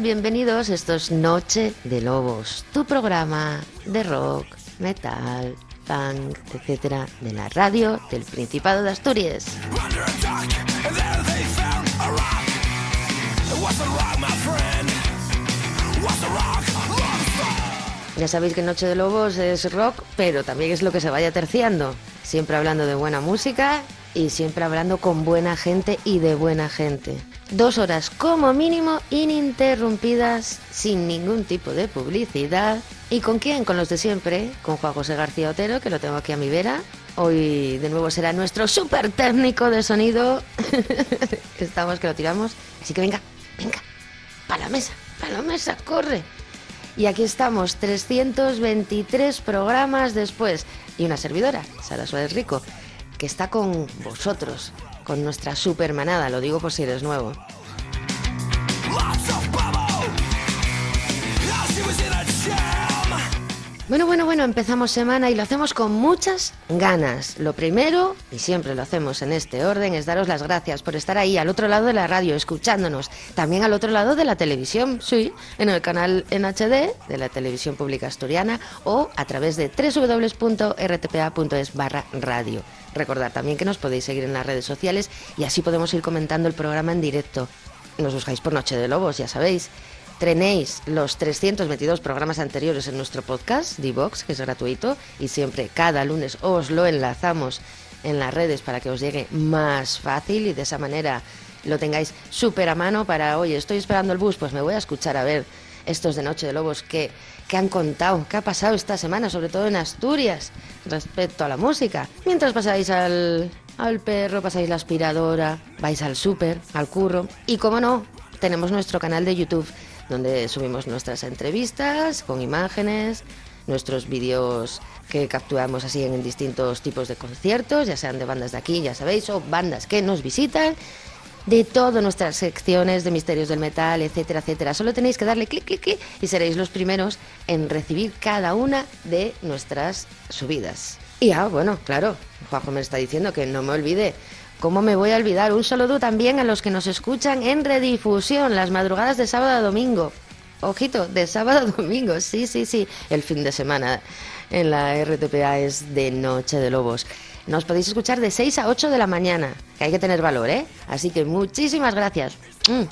Bienvenidos. Esto es Noche de Lobos, tu programa de rock, metal, punk, etcétera, de la radio del Principado de Asturias. Ya sabéis que Noche de Lobos es rock, pero también es lo que se vaya terciando. Siempre hablando de buena música y siempre hablando con buena gente y de buena gente. Dos horas como mínimo ininterrumpidas, sin ningún tipo de publicidad. ¿Y con quién? Con los de siempre, con Juan José García Otero, que lo tengo aquí a mi vera. Hoy de nuevo será nuestro súper técnico de sonido. Estamos que lo tiramos. Así que venga, venga, para la mesa, para la mesa, corre. Y aquí estamos, 323 programas después. Y una servidora, Sara Suárez Rico, que está con vosotros, con nuestra supermanada, lo digo por si eres nuevo. Bueno, bueno, bueno, empezamos semana y lo hacemos con muchas ganas. Lo primero, y siempre lo hacemos en este orden, es daros las gracias por estar ahí al otro lado de la radio, escuchándonos. También al otro lado de la televisión, sí, en el canal en HD de la televisión pública asturiana o a través de www.rtpa.es barra radio. Recordad también que nos podéis seguir en las redes sociales y así podemos ir comentando el programa en directo. Nos buscáis por Noche de Lobos, ya sabéis. Tenéis los 322 programas anteriores en nuestro podcast, Divox, que es gratuito, y siempre cada lunes os lo enlazamos en las redes para que os llegue más fácil y de esa manera lo tengáis súper a mano para, oye, estoy esperando el bus, pues me voy a escuchar a ver estos de Noche de Lobos que, que han contado, qué ha pasado esta semana, sobre todo en Asturias, respecto a la música. Mientras pasáis al, al perro, pasáis la aspiradora, vais al súper, al curro, y como no, tenemos nuestro canal de YouTube donde subimos nuestras entrevistas con imágenes, nuestros vídeos que capturamos así en distintos tipos de conciertos, ya sean de bandas de aquí, ya sabéis, o bandas que nos visitan, de todas nuestras secciones de misterios del metal, etcétera, etcétera. Solo tenéis que darle clic, clic, clic y seréis los primeros en recibir cada una de nuestras subidas. Y ah, bueno, claro, Juanjo me está diciendo que no me olvide ¿Cómo me voy a olvidar? Un saludo también a los que nos escuchan en redifusión, las madrugadas de sábado a domingo. Ojito, de sábado a domingo, sí, sí, sí. El fin de semana en la RTPA es de Noche de Lobos. Nos podéis escuchar de 6 a 8 de la mañana, que hay que tener valor, ¿eh? Así que muchísimas gracias. Mm.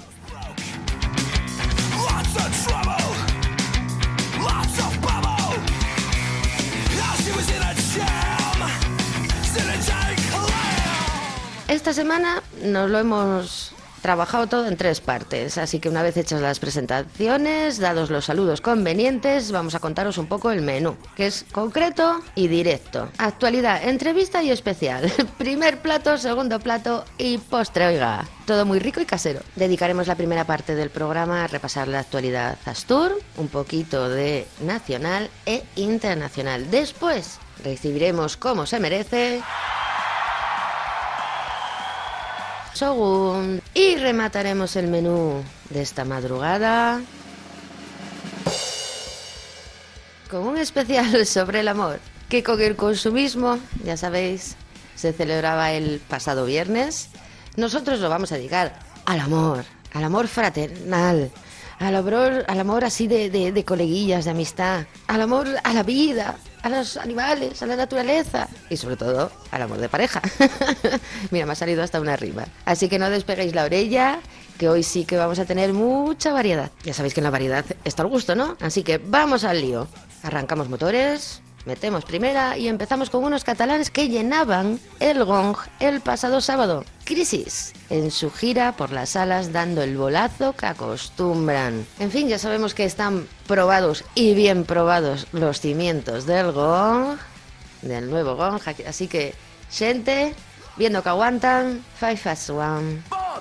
Esta semana nos lo hemos trabajado todo en tres partes, así que una vez hechas las presentaciones, dados los saludos convenientes, vamos a contaros un poco el menú, que es concreto y directo. Actualidad, entrevista y especial. Primer plato, segundo plato y postre, oiga. Todo muy rico y casero. Dedicaremos la primera parte del programa a repasar la actualidad Astur, un poquito de nacional e internacional. Después recibiremos como se merece Shogun. Y remataremos el menú de esta madrugada con un especial sobre el amor, que con el consumismo, ya sabéis, se celebraba el pasado viernes. Nosotros lo vamos a dedicar al amor, al amor fraternal, al amor, al amor así de, de, de coleguillas, de amistad, al amor a la vida, a los animales, a la naturaleza y sobre todo al amor de pareja. Mira, me ha salido hasta una rima. Así que no despeguéis la orella, que hoy sí que vamos a tener mucha variedad. Ya sabéis que en la variedad está el gusto, ¿no? Así que vamos al lío. Arrancamos motores, Metemos primera y empezamos con unos catalanes que llenaban el gong el pasado sábado. Crisis en su gira por las salas dando el bolazo que acostumbran. En fin, ya sabemos que están probados y bien probados los cimientos del gong. del nuevo Gong. Así que, gente, viendo que aguantan, Five Fast One. Bueno,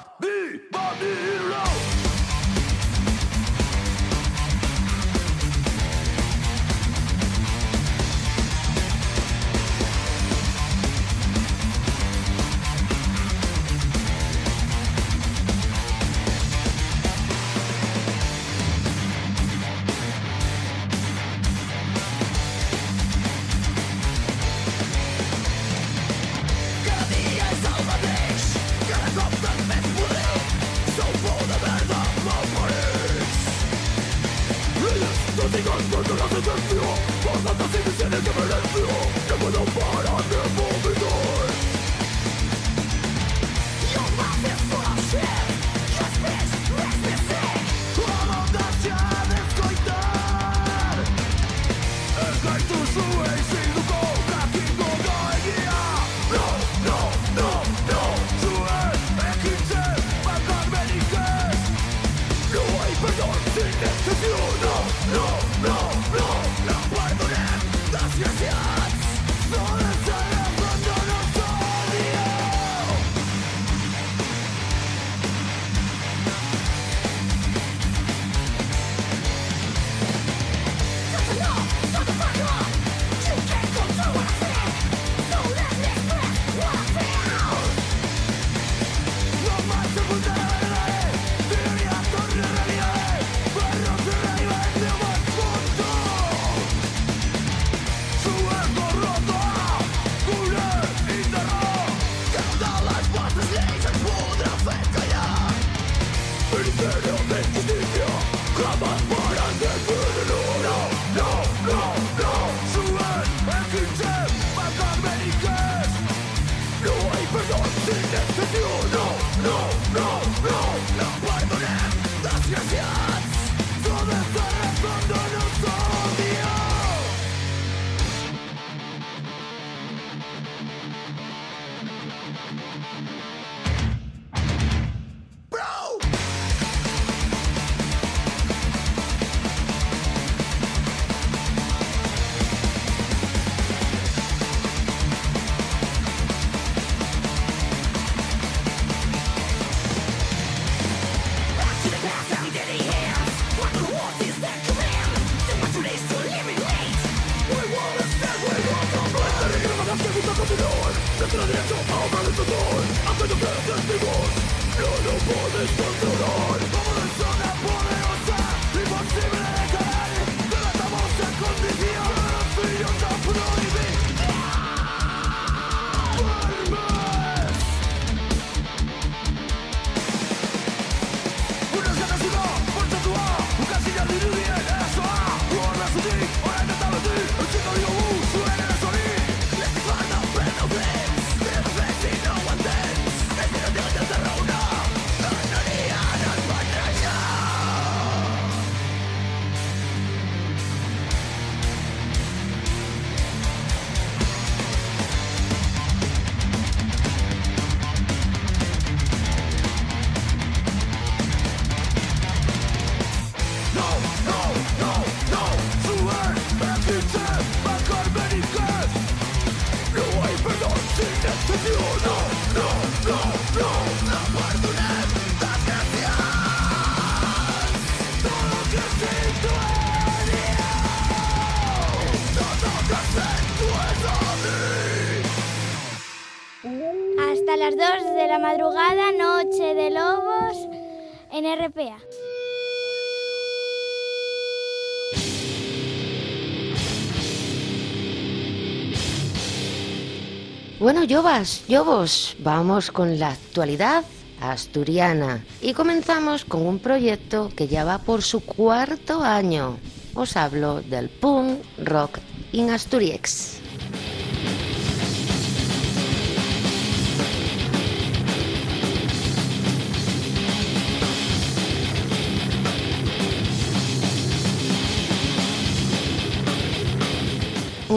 Yobas, Yobos, vamos con la actualidad asturiana y comenzamos con un proyecto que ya va por su cuarto año. Os hablo del punk rock in Asturiex.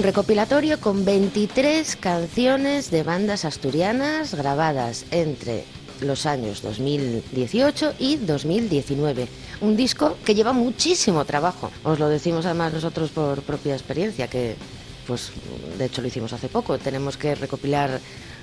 Recopilatorio con 23 canciones de bandas asturianas grabadas entre los años 2018 y 2019. Un disco que lleva muchísimo trabajo. Os lo decimos además nosotros por propia experiencia, que pues de hecho lo hicimos hace poco. Tenemos que recopilar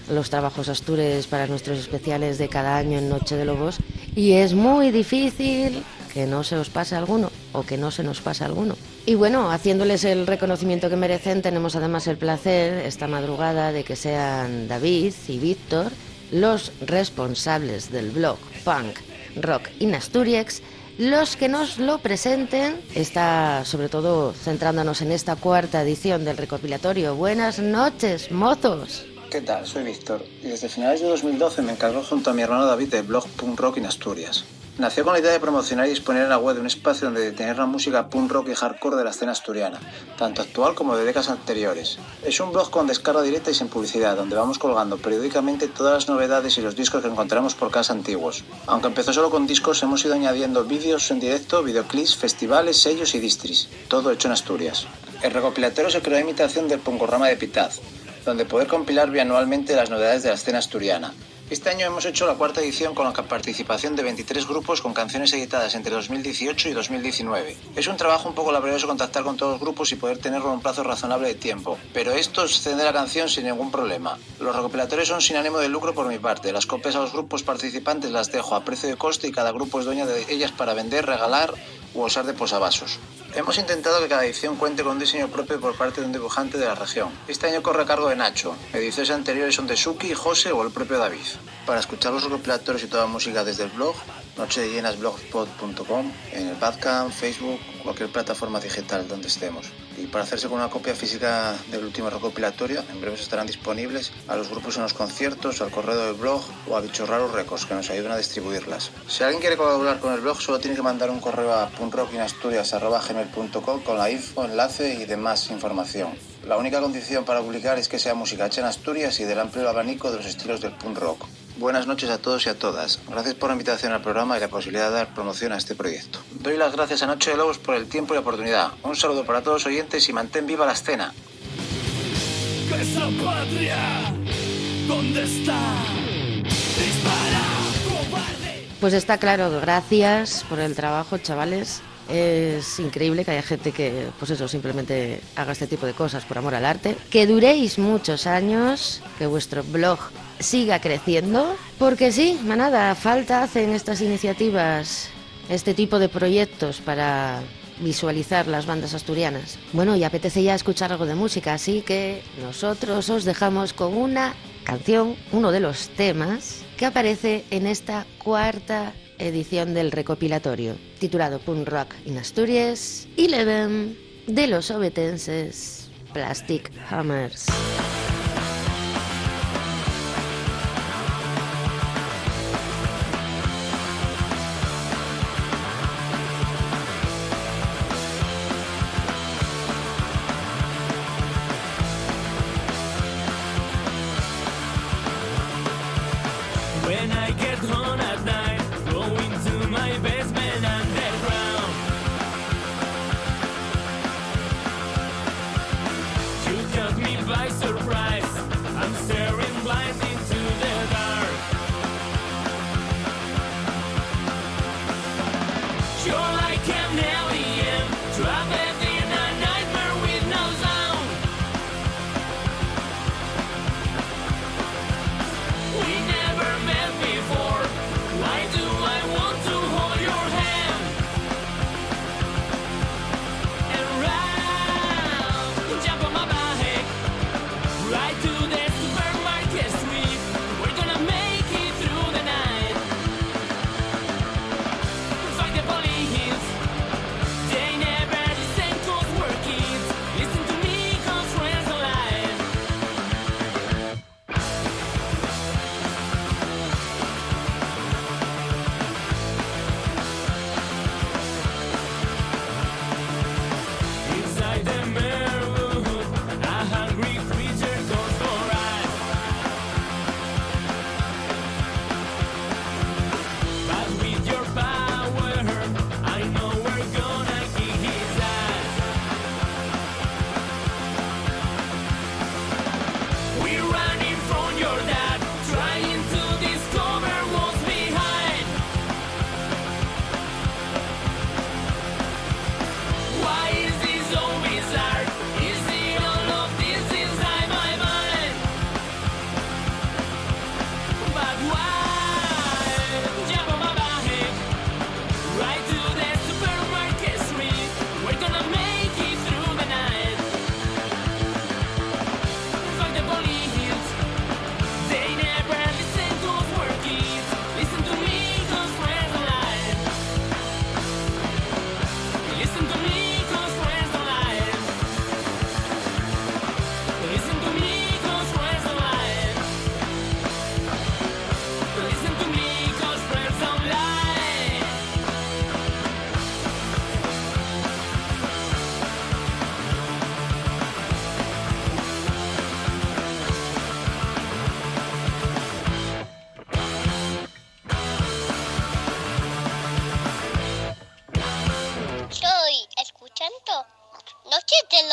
los trabajos astures para nuestros especiales de cada año en Noche de Lobos y es muy difícil que no se os pase alguno o que no se nos pase alguno. Y bueno, haciéndoles el reconocimiento que merecen, tenemos además el placer esta madrugada de que sean David y Víctor los responsables del blog Punk Rock in Asturias los que nos lo presenten. Está sobre todo centrándonos en esta cuarta edición del recopilatorio. Buenas noches, mozos. ¿Qué tal? Soy Víctor y desde finales de 2012 me encargo junto a mi hermano David del blog Punk Rock in Asturias. Nació con la idea de promocionar y disponer en la web de un espacio donde tener la música punk rock y hardcore de la escena asturiana, tanto actual como de décadas anteriores. Es un blog con descarga directa y sin publicidad, donde vamos colgando periódicamente todas las novedades y los discos que encontramos por casa antiguos. Aunque empezó solo con discos, hemos ido añadiendo vídeos en directo, videoclips, festivales, sellos y distris, todo hecho en Asturias. El recopilatorio se creó a imitación del Punkorama de Pitaz, donde poder compilar bianualmente las novedades de la escena asturiana. Este año hemos hecho la cuarta edición con la participación de 23 grupos con canciones editadas entre 2018 y 2019. Es un trabajo un poco laborioso contactar con todos los grupos y poder tenerlo en un plazo razonable de tiempo, pero esto es extender la canción sin ningún problema. Los recopilatorios son sin ánimo de lucro por mi parte. Las copias a los grupos participantes las dejo a precio de coste y cada grupo es dueño de ellas para vender, regalar u usar de posavasos. Hemos intentado que cada edición cuente con un diseño propio por parte de un dibujante de la región. Este año corre a cargo de Nacho. Ediciones anteriores son de Suki, José o el propio David. Para escuchar los recopilatorios y toda la música desde el blog, nochedellenasblogspot.com, en el Badcamp, Facebook, cualquier plataforma digital donde estemos. Y para hacerse con una copia física del último recopilatorio, en breve estarán disponibles a los grupos en los conciertos, al correo del blog o a Bichos Raros Records, que nos ayudan a distribuirlas. Si alguien quiere colaborar con el blog, solo tiene que mandar un correo a puntrockinasturias.com con la info, enlace y demás información. La única condición para publicar es que sea música hecha en Asturias y del amplio abanico de los estilos del punk rock. Buenas noches a todos y a todas. Gracias por la invitación al programa y la posibilidad de dar promoción a este proyecto. Doy las gracias a Noche de Lobos por el tiempo y la oportunidad. Un saludo para todos los oyentes y mantén viva la escena. esa patria, ¿dónde está? Dispara. Pues está claro, gracias por el trabajo, chavales. Es increíble que haya gente que, pues eso, simplemente haga este tipo de cosas por amor al arte. Que duréis muchos años, que vuestro blog siga creciendo, porque sí, manada, falta hacen estas iniciativas, este tipo de proyectos para visualizar las bandas asturianas. Bueno, y apetece ya escuchar algo de música, así que nosotros os dejamos con una canción, uno de los temas que aparece en esta cuarta edición del recopilatorio, titulado Punk Rock in Asturias, Eleven de los obetenses Plastic Hammers.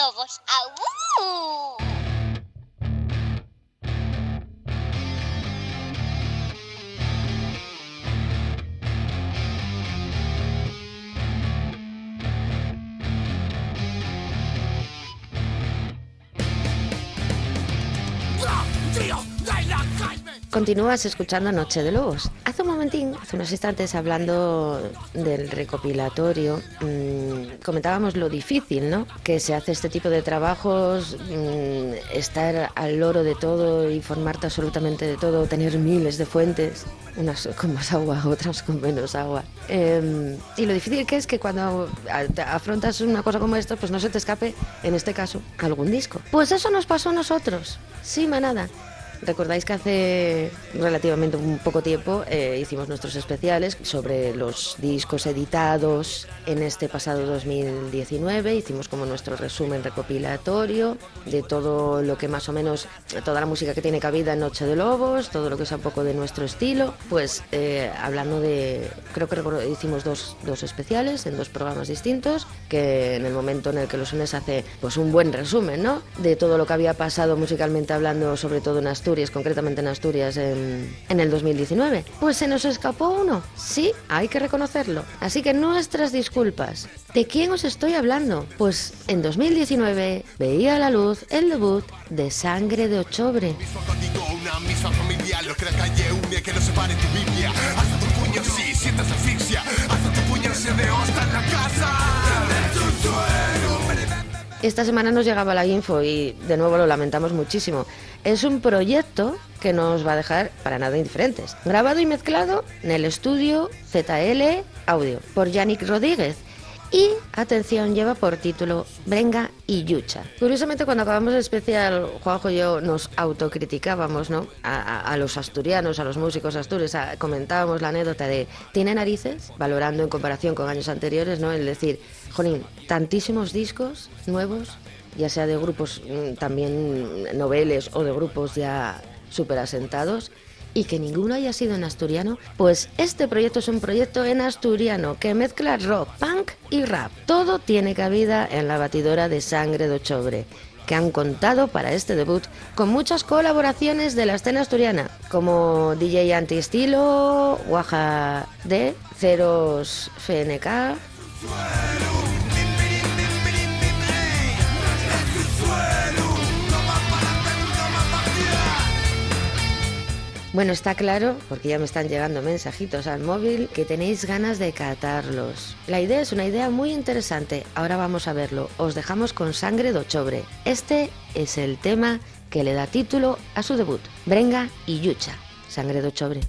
globos. Continúas escuchando Noche de Lobos. Hace un momentín, hace unos instantes, hablando del recopilatorio mmm, comentábamos lo difícil, ¿no? Que se hace este tipo de trabajos, mmm, estar al loro de todo, informarte absolutamente de todo, tener miles de fuentes, unas con más agua, otras con menos agua. Eh, y lo difícil que es que cuando afrontas una cosa como esta, pues no se te escape, en este caso, algún disco. Pues eso nos pasó a nosotros. Sí, manada. Recordáis que hace relativamente un poco tiempo eh, hicimos nuestros especiales sobre los discos editados en este pasado 2019. Hicimos como nuestro resumen recopilatorio de todo lo que más o menos, toda la música que tiene cabida en Noche de Lobos, todo lo que es un poco de nuestro estilo. Pues eh, hablando de, creo que hicimos dos, dos especiales en dos programas distintos, que en el momento en el que los unes hace pues un buen resumen, ¿no? De todo lo que había pasado musicalmente hablando, sobre todo en Asturias Asturias, concretamente en Asturias, en, en, el 2019. Pues se nos escapó uno. Sí, hay que reconocerlo. Así que nuestras disculpas. ¿De quién os estoy hablando? Pues en 2019 veía a la luz el debut de Sangre de Ochobre. Esta semana nos llegaba la info y de nuevo lo lamentamos muchísimo. Es un proyecto que nos va a dejar para nada indiferentes. Grabado y mezclado en el estudio ZL Audio por Yannick Rodríguez. Y, atención, lleva por título Brenga y Yucha. Curiosamente, cuando acabamos el especial, Juanjo y yo nos autocriticábamos, ¿no? A, los asturianos, a los músicos astures, comentábamos la anécdota de ¿tiene narices? Valorando en comparación con años anteriores, ¿no? El decir, jolín, tantísimos discos nuevos, ya sea de grupos mmm, también noveles o de grupos ya súper asentados, y que ninguno haya sido en asturiano, pues este proyecto es un proyecto en asturiano que mezcla rock, punk y rap. Todo tiene cabida en la batidora de sangre de Ochobre que han contado para este debut con muchas colaboraciones de la escena asturiana, como DJ Anti-Estilo, Guaja D, Ceros FNK. Bueno, está claro, porque ya me están llegando mensajitos al móvil, que tenéis ganas de catarlos. La idea es una idea muy interesante, ahora vamos a verlo. Os dejamos con Sangre de Ochobre. Este es el tema que le da título a su debut, Brenga y Yucha, Sangre de Ochobre.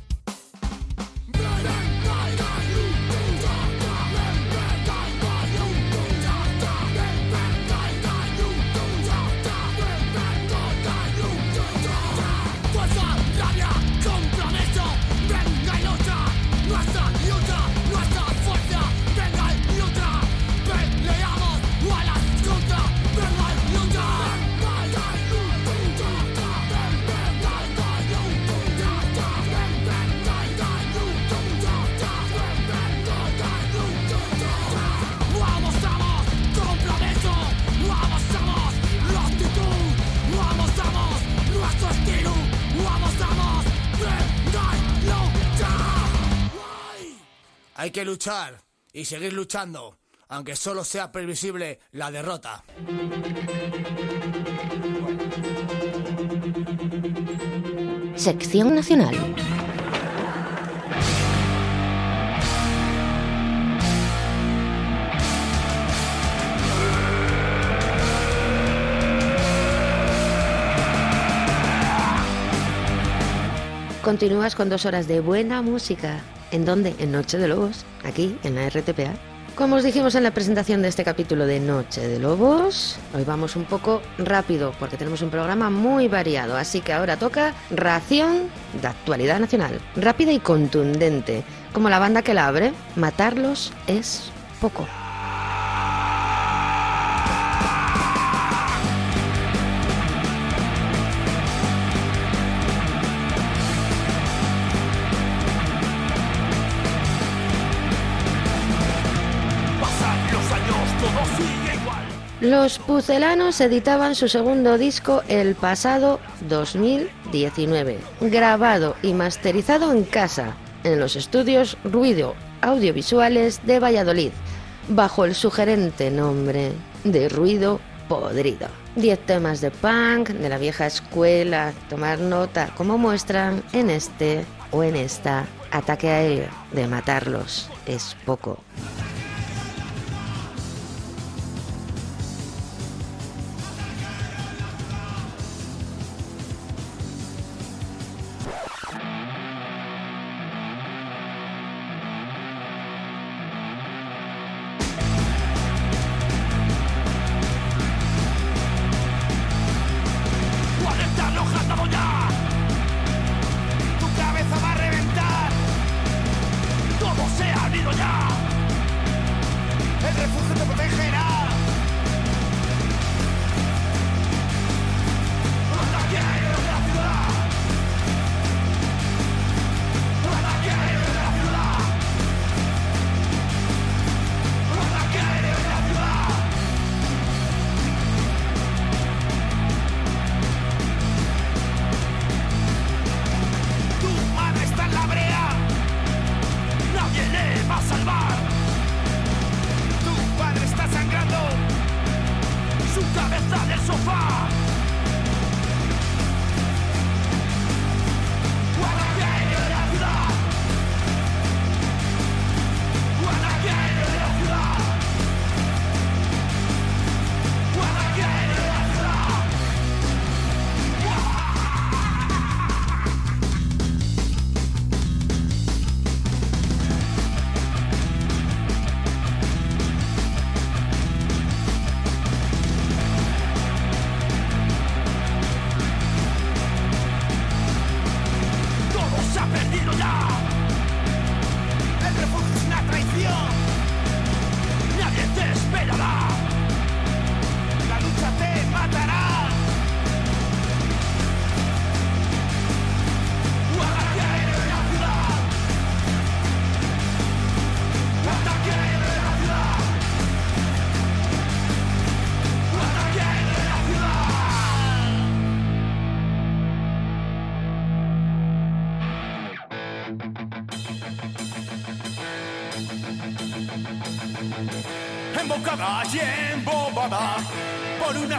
Hay que luchar y seguir luchando, aunque solo sea previsible la derrota. Sección Nacional. Continúas con dos horas de buena música. ¿En dónde? En Noche de Lobos, aquí en la RTPA. Como os dijimos en la presentación de este capítulo de Noche de Lobos, hoy vamos un poco rápido porque tenemos un programa muy variado, así que ahora toca ración de actualidad nacional, rápida y contundente, como la banda que la abre, matarlos es poco. Los Pucelanos editaban su segundo disco el pasado 2019, grabado y masterizado en casa, en los estudios Ruido Audiovisuales de Valladolid, bajo el sugerente nombre de Ruido podrido. 10 temas de punk, de la vieja escuela, tomar nota, como muestran en este o en esta ataque aéreo de matarlos es poco.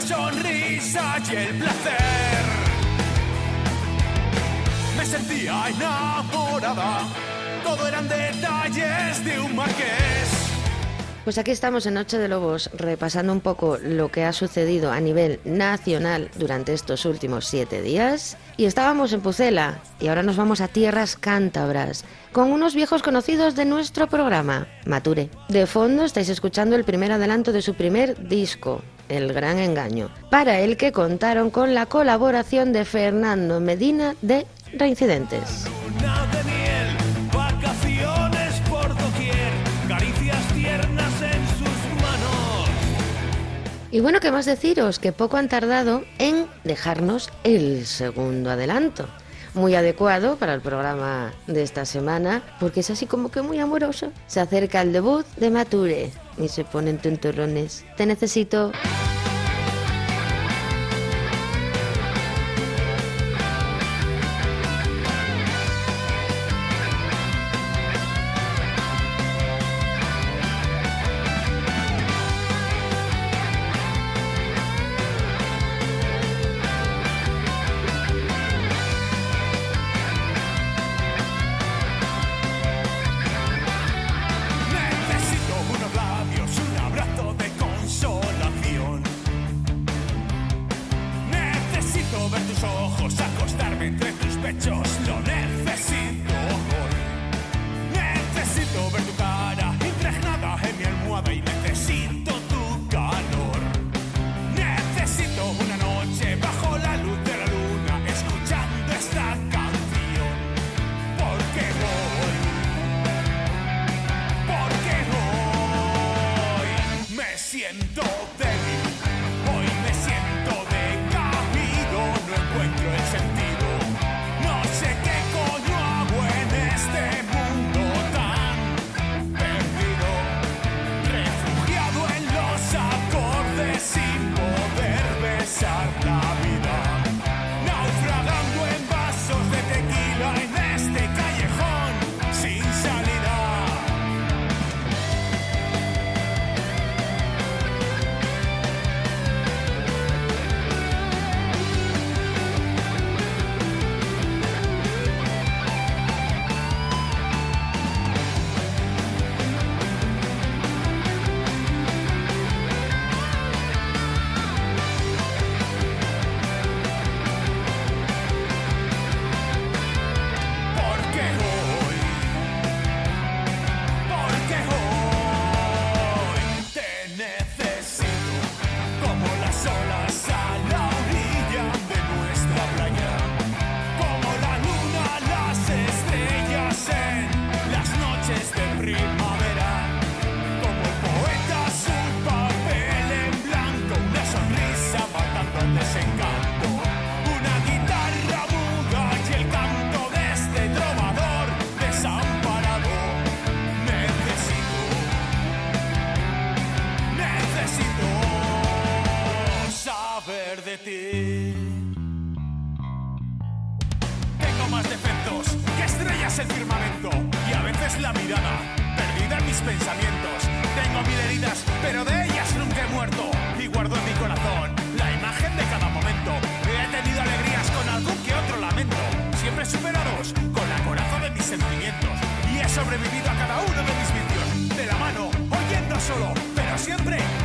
Sonrisa y el placer. Me sentía enamorada, todo eran detalles de un marqués. Pues aquí estamos en Noche de Lobos repasando un poco lo que ha sucedido a nivel nacional durante estos últimos siete días. Y estábamos en Pucela y ahora nos vamos a tierras cántabras con unos viejos conocidos de nuestro programa, Mature. De fondo estáis escuchando el primer adelanto de su primer disco, El Gran Engaño, para el que contaron con la colaboración de Fernando Medina de Reincidentes. Y bueno, ¿qué más deciros? Que poco han tardado en dejarnos el segundo adelanto. Muy adecuado para el programa de esta semana, porque es así como que muy amoroso. Se acerca el debut de Mature y se ponen tontorrones. Te. Necesito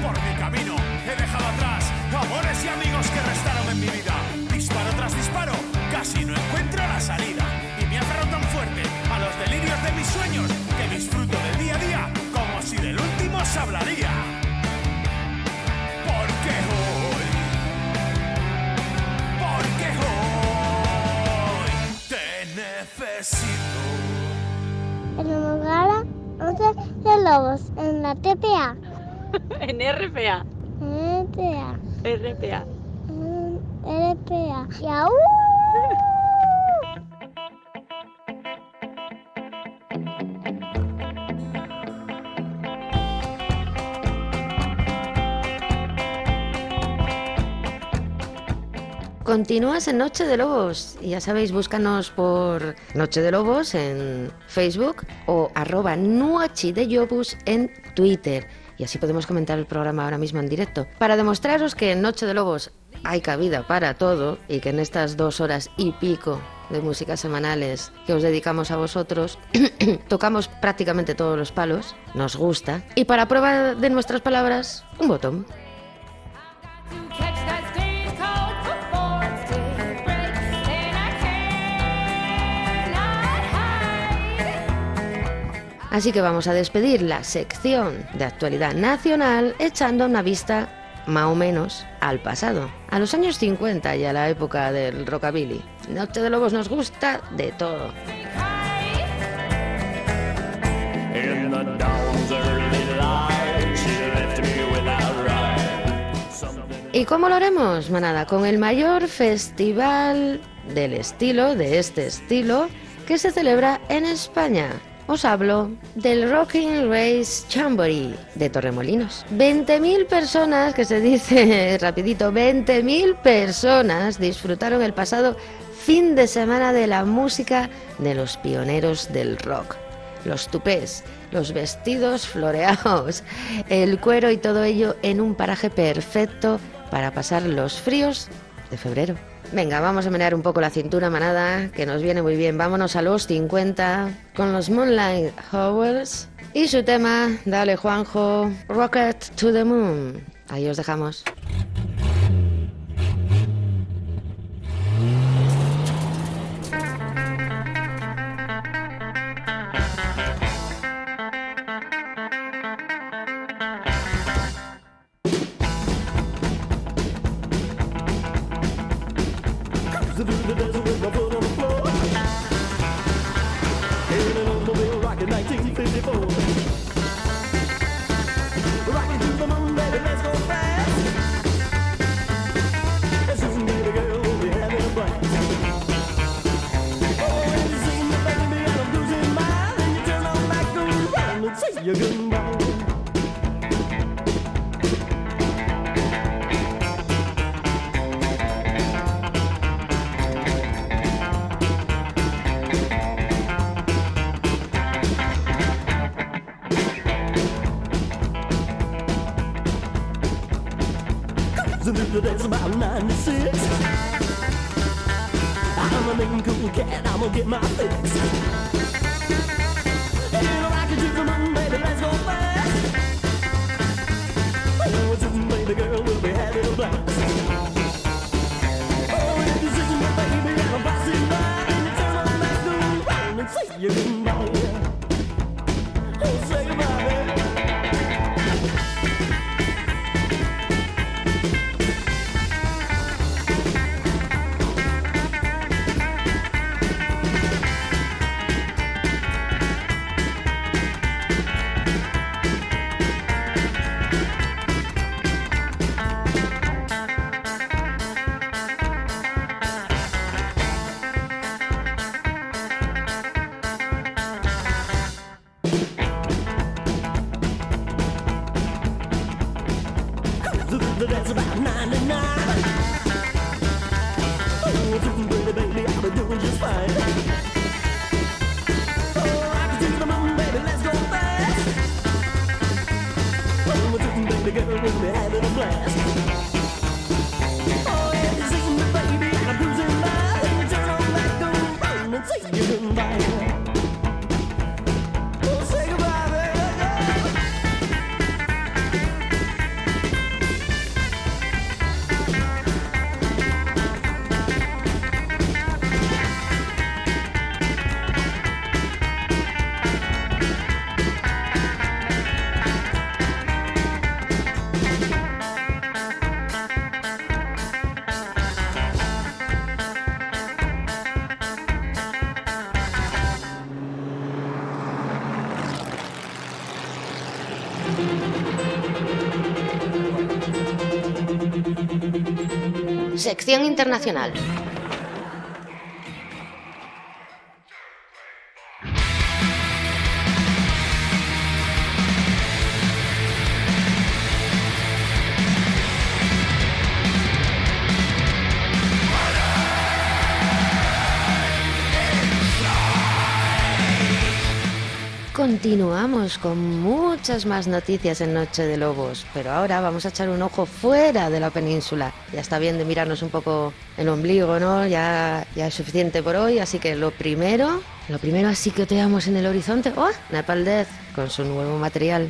por mi camino. He dejado atrás amores y amigos que restaron en mi vida. Disparo tras disparo, casi no encuentro la salida. Y me aferro tan fuerte a los delirios de mis sueños que disfruto del día a día como si del último se hablaría. Porque hoy, porque hoy te necesito. En Nogara, 11 de lobos, en la TPA. En RPA. RPA. RPA. ¡Yau! Continúas en Noche de Lobos. Y ya sabéis, búscanos por Noche de Lobos en Facebook o arroba Nuachi de Yobus en Twitter. Y así podemos comentar el programa ahora mismo en directo. Para demostraros que en Noche de Lobos hay cabida para todo y que en estas dos horas y pico de música semanales que os dedicamos a vosotros, tocamos prácticamente todos los palos, nos gusta. Y para prueba de nuestras palabras, un botón. Así que vamos a despedir la sección de actualidad nacional echando una vista más o menos al pasado, a los años 50 y a la época del rockabilly. Noche de Lobos nos gusta de todo. ¿Y cómo lo haremos, manada? Con el mayor festival del estilo, de este estilo, que se celebra en España. Hablo del Rocking Race Chamboree de Torremolinos. 20.000 personas, que se dice rapidito, 20.000 personas disfrutaron el pasado fin de semana de la música de los pioneros del rock. Los tupés, los vestidos floreados, el cuero y todo ello en un paraje perfecto para pasar los fríos de febrero. Venga, vamos a menear un poco la cintura manada, que nos viene muy bien. Vámonos a los 50 con los Moonlight Hours y su tema, dale Juanjo, Rocket to the Moon. Ahí os dejamos. your. The days about 96 I'm an cool cat, I'm gonna get my fix yemin Sección internacional. Continuamos con muchas más noticias en Noche de Lobos, pero ahora vamos a echar un ojo fuera de la península. Ya está bien de mirarnos un poco el ombligo, ¿no? Ya, ya es suficiente por hoy, así que lo primero, lo primero así que teamos en el horizonte, ¡oh! Nepal Death con su nuevo material.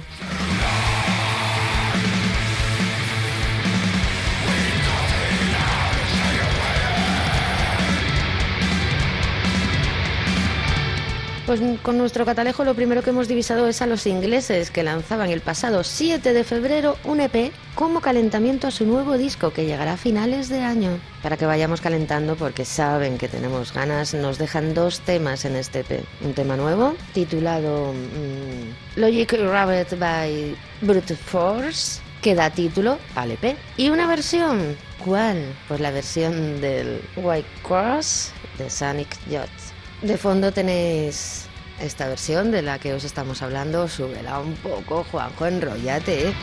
Pues con nuestro catalejo lo primero que hemos divisado es a los ingleses que lanzaban el pasado 7 de febrero un EP como calentamiento a su nuevo disco que llegará a finales de año. Para que vayamos calentando porque saben que tenemos ganas, nos dejan dos temas en este EP. Un tema nuevo titulado mm, Logic Rabbit by Brute Force que da título al EP. Y una versión, ¿cuál? Pues la versión del White Cross de Sonic Youth. De fondo tenéis esta versión de la que os estamos hablando. Súbela un poco, Juanjo, enrollate.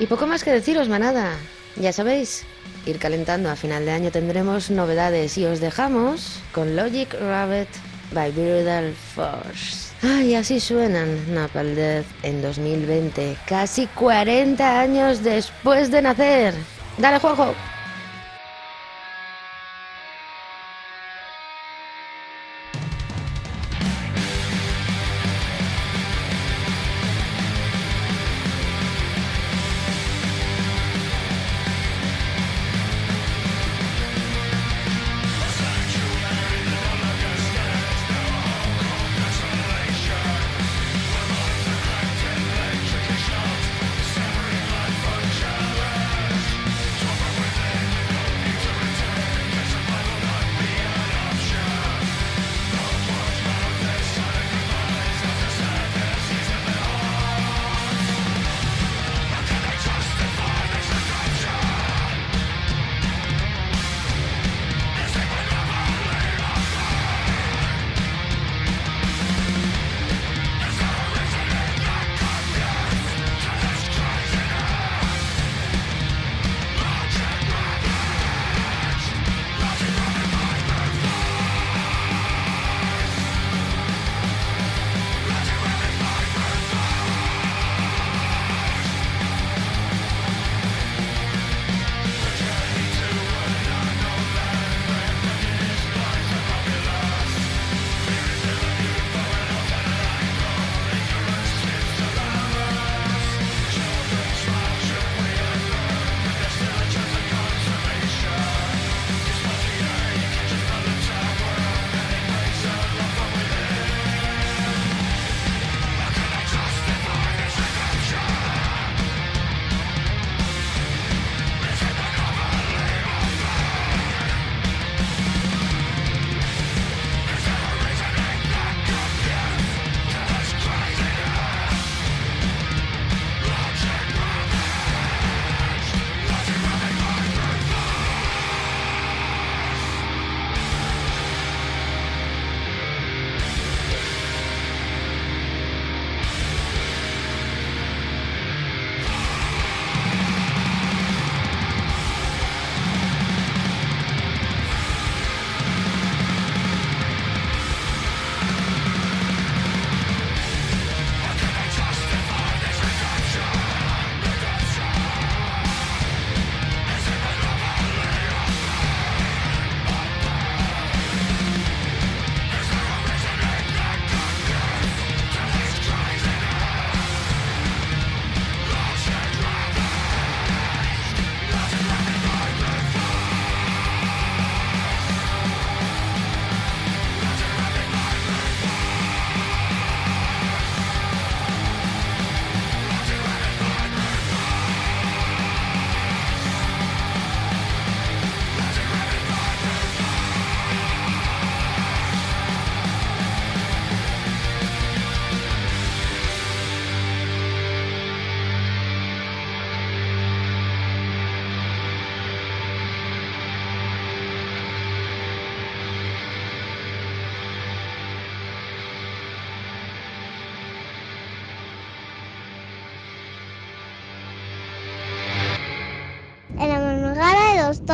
Y poco más que deciros, manada. Ya sabéis, ir calentando. A final de año tendremos novedades y os dejamos con Logic Rabbit by Brutal Force. Ay, así suenan Napalm Death en 2020, casi 40 años después de nacer. Dale, Juanjo.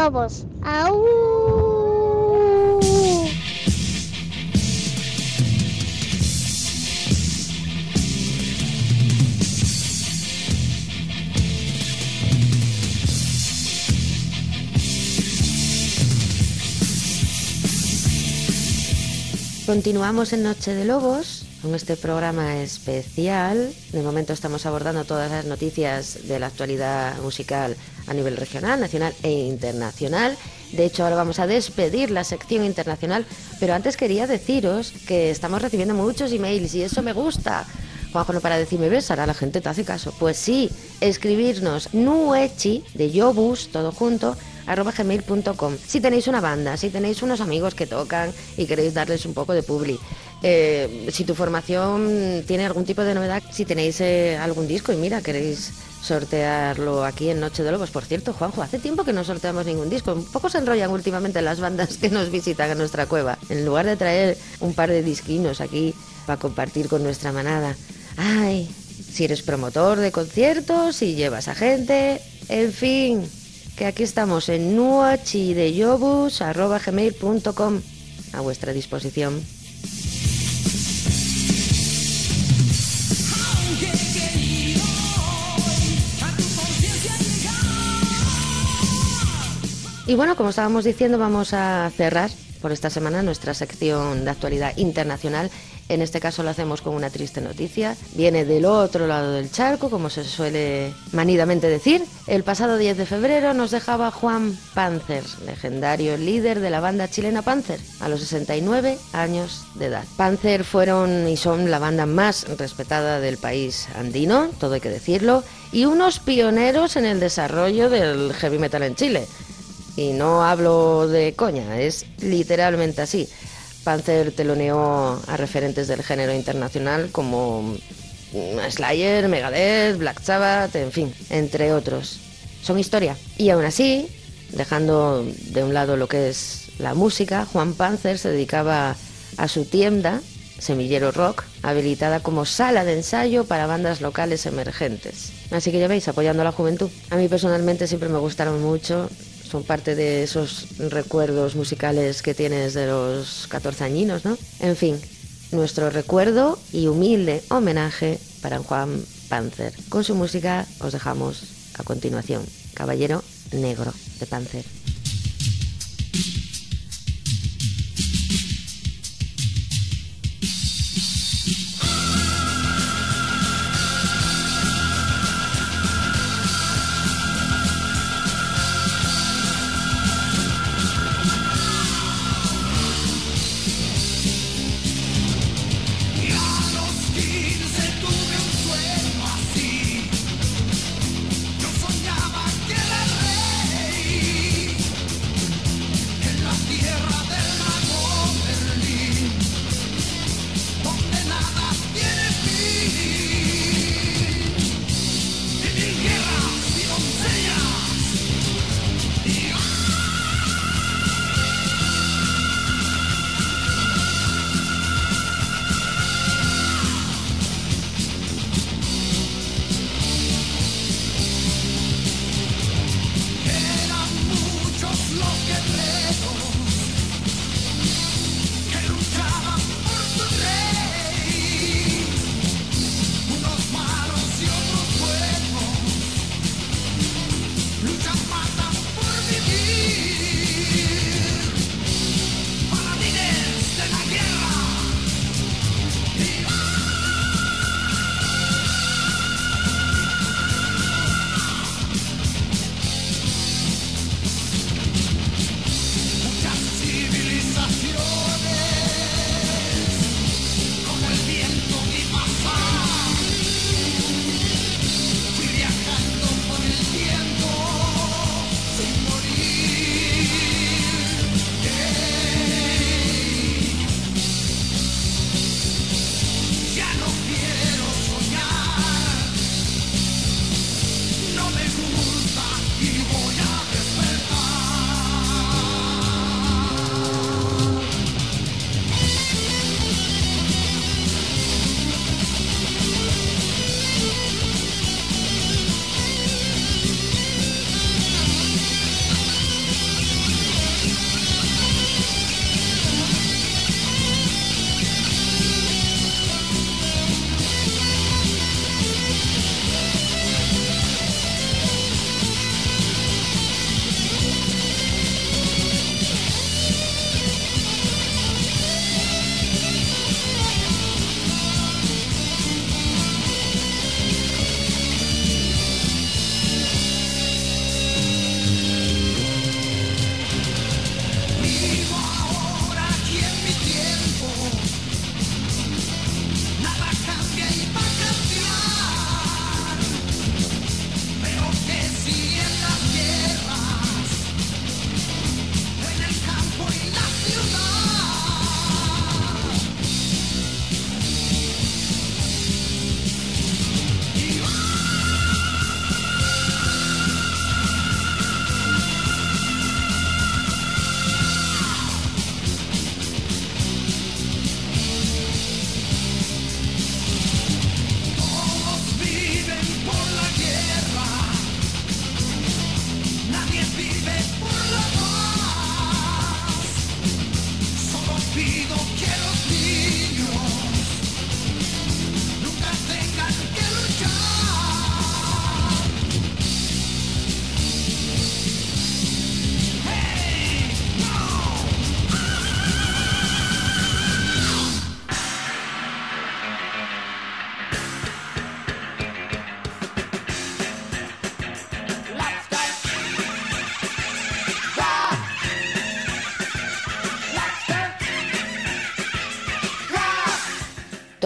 ¡Au! Continuamos en Noche de Lobos con este programa especial. De momento estamos abordando todas las noticias de la actualidad musical nivel regional, nacional e internacional. De hecho, ahora vamos a despedir la sección internacional, pero antes quería deciros que estamos recibiendo muchos emails y eso me gusta. Juanjo no para de decirme, ves, ahora la gente te hace caso. Pues sí, escribirnos nuechi de yobus, todo junto, arroba gmail.com. Si tenéis una banda, si tenéis unos amigos que tocan y queréis darles un poco de publi, eh, si tu formación tiene algún tipo de novedad, si tenéis eh, algún disco y mira, queréis sortearlo aquí en Noche de Lobos. Por cierto, Juanjo, hace tiempo que no sorteamos ningún disco. Un poco se enrollan últimamente las bandas que nos visitan a nuestra cueva. En lugar de traer un par de disquinos aquí para compartir con nuestra manada. Ay, si eres promotor de conciertos, si llevas a gente, en fin, que aquí estamos en nuachideyobus.com a vuestra disposición. Y bueno, como estábamos diciendo, vamos a cerrar por esta semana nuestra sección de actualidad internacional. En este caso lo hacemos con una triste noticia. Viene del otro lado del charco, como se suele manidamente decir. El pasado 10 de febrero nos dejaba Juan Panzer, legendario líder de la banda chilena Panzer, a los 69 años de edad. Panzer fueron y son la banda más respetada del país andino, todo hay que decirlo, y unos pioneros en el desarrollo del heavy metal en Chile. Y no hablo de coña, es literalmente así. Panzer teloneó a referentes del género internacional como Slayer, Megadeth, Black Sabbath, en fin, entre otros. Son historia. Y aún así, dejando de un lado lo que es la música, Juan Panzer se dedicaba a su tienda, Semillero Rock, habilitada como sala de ensayo para bandas locales emergentes. Así que ya veis, apoyando a la juventud. A mí personalmente siempre me gustaron mucho, son parte de esos recuerdos musicales que tienes de los 14 añinos, ¿no? En fin, nuestro recuerdo y humilde homenaje para Juan Panzer. Con su música os dejamos a continuación, Caballero Negro de Panzer.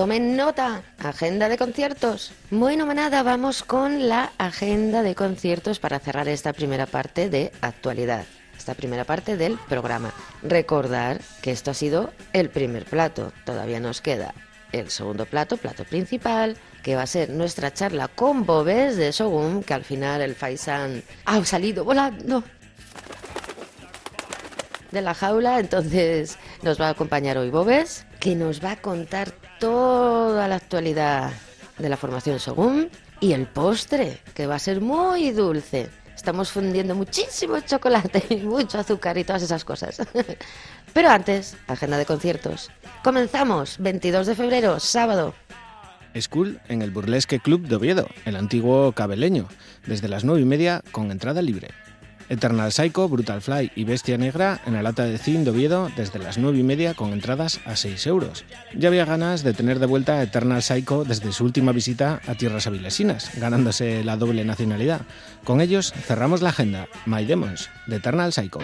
Tomen nota, agenda de conciertos. Bueno, manada, vamos con la agenda de conciertos para cerrar esta primera parte de actualidad, esta primera parte del programa. Recordar que esto ha sido el primer plato, todavía nos queda el segundo plato, plato principal, que va a ser nuestra charla con Bobes de Sogum, que al final el Faisan ha salido volando de la jaula, entonces nos va a acompañar hoy Bobes, que nos va a contar toda la actualidad de la formación Sogum y el postre, que va a ser muy dulce. Estamos fundiendo muchísimo chocolate y mucho azúcar y todas esas cosas. Pero antes, agenda de conciertos. Comenzamos, 22 de febrero, sábado. School en el Burlesque Club de Oviedo, el antiguo cabeleño, desde las 9 y media con entrada libre. Eternal Psycho, Brutal Fly y Bestia Negra en la lata de Cine de Oviedo desde las 9 y media con entradas a 6 euros. Ya había ganas de tener de vuelta Eternal Psycho desde su última visita a tierras avilesinas, ganándose la doble nacionalidad. Con ellos cerramos la agenda My Demons de Eternal Psycho.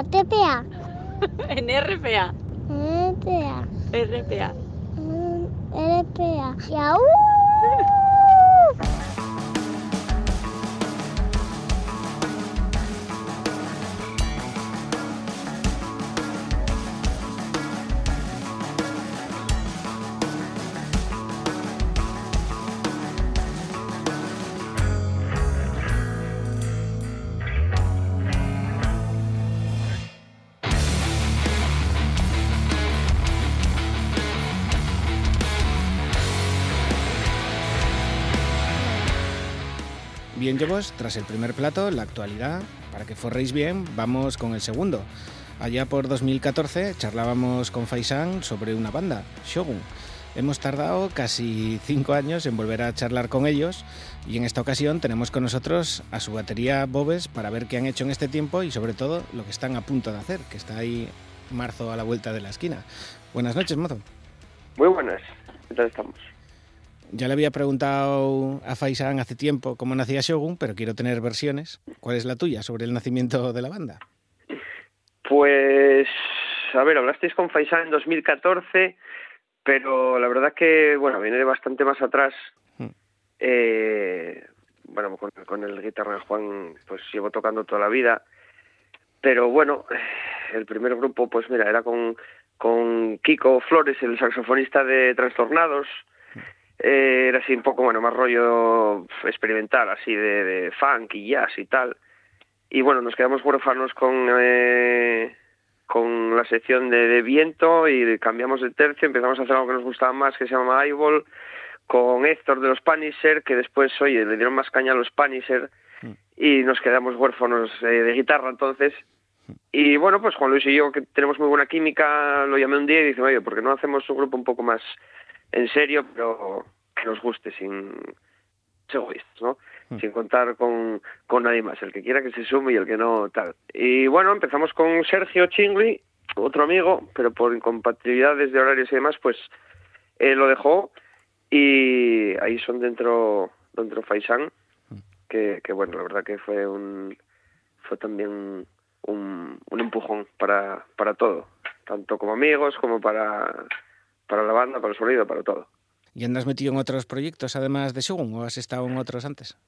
La TPA. En RPA. En TPA. RPA. RPA. Bien, llevos, tras el primer plato, la actualidad, para que forréis bien, vamos con el segundo. Allá por 2014 charlábamos con Faisan sobre una banda, Shogun. Hemos tardado casi cinco años en volver a charlar con ellos y en esta ocasión tenemos con nosotros a su batería Bobes para ver qué han hecho en este tiempo y sobre todo lo que están a punto de hacer, que está ahí marzo a la vuelta de la esquina. Buenas noches, mozo. Muy buenas, ¿qué tal estamos? Ya le había preguntado a Faisan hace tiempo cómo nacía Shogun, pero quiero tener versiones. ¿Cuál es la tuya sobre el nacimiento de la banda? Pues, a ver, hablasteis con Faisán en 2014, pero la verdad que, bueno, viene de bastante más atrás. Hmm. Eh, bueno, con, con el guitarra Juan, pues llevo tocando toda la vida. Pero bueno, el primer grupo, pues mira, era con, con Kiko Flores, el saxofonista de Trastornados. Eh, era así un poco, bueno, más rollo experimental, así de, de funk y jazz y tal. Y bueno, nos quedamos huérfanos con, eh, con la sección de, de viento y cambiamos de tercio, empezamos a hacer algo que nos gustaba más, que se llama Eyeball, con Héctor de los Punisher, que después, oye, le dieron más caña a los Punisher y nos quedamos huérfanos eh, de guitarra entonces. Y bueno, pues Juan Luis y yo, que tenemos muy buena química, lo llamé un día y dice, oye, ¿por qué no hacemos un grupo un poco más en serio, pero que nos guste, sin egoístas, ¿no? Sin contar con, con nadie más, el que quiera que se sume y el que no, tal. Y bueno, empezamos con Sergio Chingli, otro amigo, pero por incompatibilidades de horarios y demás, pues lo dejó y ahí son dentro, dentro Faisan, que, que bueno, la verdad que fue un fue también un, un empujón para, para todo, tanto como amigos como para, para la banda, para el sonido, para todo. ¿Y andas metido en otros proyectos además de Shogun o has estado en otros antes?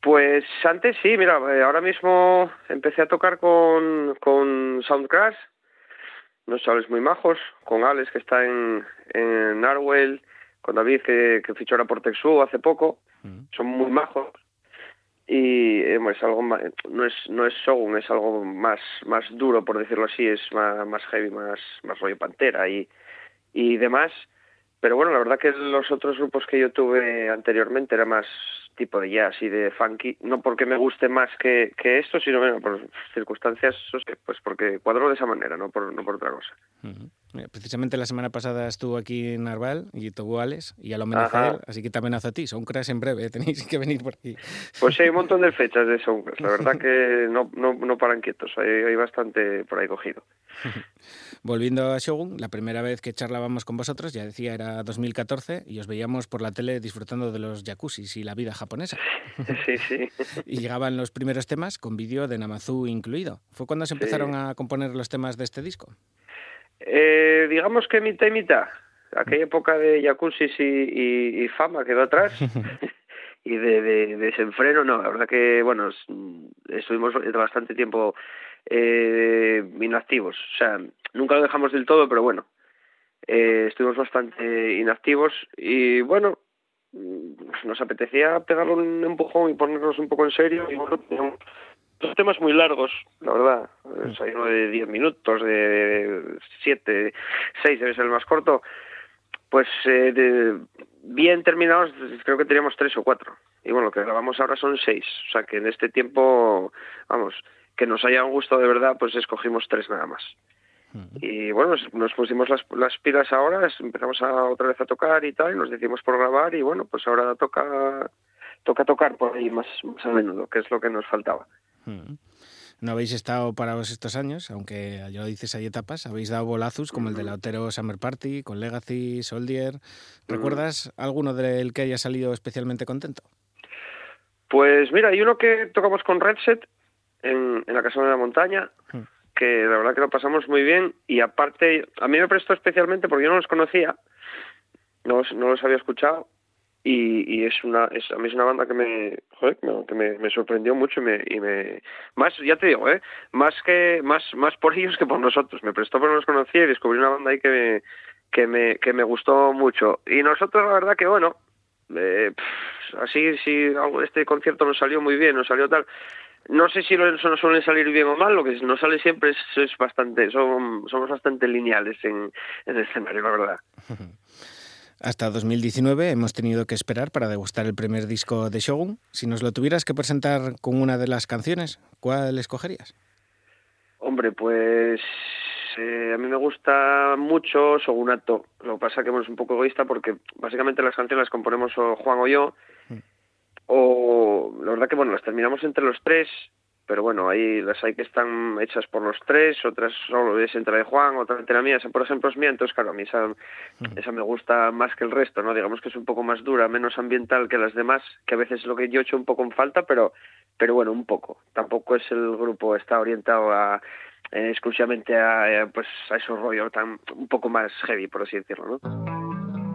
Pues antes sí, mira, eh, ahora mismo empecé a tocar con, con Soundcrash, unos chavales muy majos, con Alex que está en, en Narwell, con David que, que fichó ahora por Texu hace poco, son muy majos. Y eh, es algo más, no es no es Shogun, es algo más más duro por decirlo así, es más, más heavy, más más rollo Pantera. Y y demás. Pero bueno, la verdad que los otros grupos que yo tuve anteriormente era más tipo de jazz y de funky, no porque me guste más que, que esto, sino por circunstancias, sea, pues porque cuadro de esa manera, no por, no por otra cosa. Precisamente la semana pasada estuvo aquí en Narval y tocó Alex y al homenaje a Ajá. él, así que también hace a ti. Son crash en breve, tenéis que venir por aquí. Pues sí, hay un montón de fechas de Soundcrash, la verdad que no, no, no paran quietos, hay, hay bastante por ahí cogido. Volviendo a Shogun, la primera vez que charlábamos con vosotros, ya decía, era 2014 y os veíamos por la tele disfrutando de los jacuzzis y la vida japonesa. Sí, sí. Y llegaban los primeros temas con vídeo de Namazu incluido. ¿Fue cuando se Sí. empezaron a componer los temas de este disco? Eh, digamos que mitad y mitad. Aquella época de jacuzzi y, y, y fama quedó atrás. y de, de, de desenfreno, no. La verdad que, bueno, es- estuvimos bastante tiempo eh, inactivos. O sea, nunca lo dejamos del todo, pero bueno, eh, estuvimos bastante inactivos. Y bueno, mm, nos apetecía pegarle un empujón y ponernos un poco en serio. Y bueno, teníamos dos temas muy largos, la verdad. O hay uno de 10 minutos, de 7, 6 debe ser el más corto. Pues eh, de- bien terminados, creo que teníamos tres o cuatro. Y bueno, lo que grabamos ahora son seis. O sea que en este tiempo, vamos, que nos hayan gustado de verdad, pues escogimos tres nada más. Y bueno, nos, pusimos las, las pilas ahora, empezamos a, otra vez a tocar y tal, y nos decidimos por grabar y bueno, pues ahora toca toca tocar por ahí más, más a menudo, que es lo que nos faltaba. Mm. No habéis estado parados estos años, aunque ya lo dices, hay etapas. Habéis dado bolazos como el de la Otero Summer Party, con Legacy, Soldier. ¿Recuerdas alguno del que haya salido especialmente contento? Pues mira, hay uno que tocamos con Red Set, en, en la Casa de la Montaña, que la verdad que lo pasamos muy bien y aparte, a mí me prestó especialmente porque yo no los conocía, no los, no los había escuchado y, y es una es, a mí es una banda que me joder, que me, sorprendió mucho y me, y me más ya te digo eh más que más más por ellos que por nosotros. Me prestó porque no los conocía y descubrí una banda ahí que me que me que me gustó mucho. Y nosotros la verdad que bueno eh, así si algo este concierto nos salió muy bien nos salió tal. No sé si nos suelen salir bien o mal, lo que nos sale siempre es, es bastante, son, somos bastante lineales en, en el escenario, la verdad. Hasta 2019 hemos tenido que esperar para degustar el primer disco de Shogun. Si nos lo tuvieras que presentar con una de las canciones, ¿cuál escogerías? Hombre, pues eh, a mí me gusta mucho Sogunato. Lo que pasa que bueno, es un poco egoísta porque básicamente las canciones las componemos o Juan o yo. O la verdad que bueno, las terminamos entre los tres, pero bueno, ahí las hay que están hechas por los tres, otras solo es entre de Juan, otra entre la mía, esa por ejemplo es mía, entonces claro, a mí esa, esa me gusta más que el resto, ¿no? Digamos que es un poco más dura, menos ambiental que las demás, que a veces es lo que yo echo un poco en falta, pero pero bueno, un poco. Tampoco es el grupo está orientado a eh, exclusivamente a eh, pues a esos rollos tan un poco más heavy, por así decirlo, ¿no?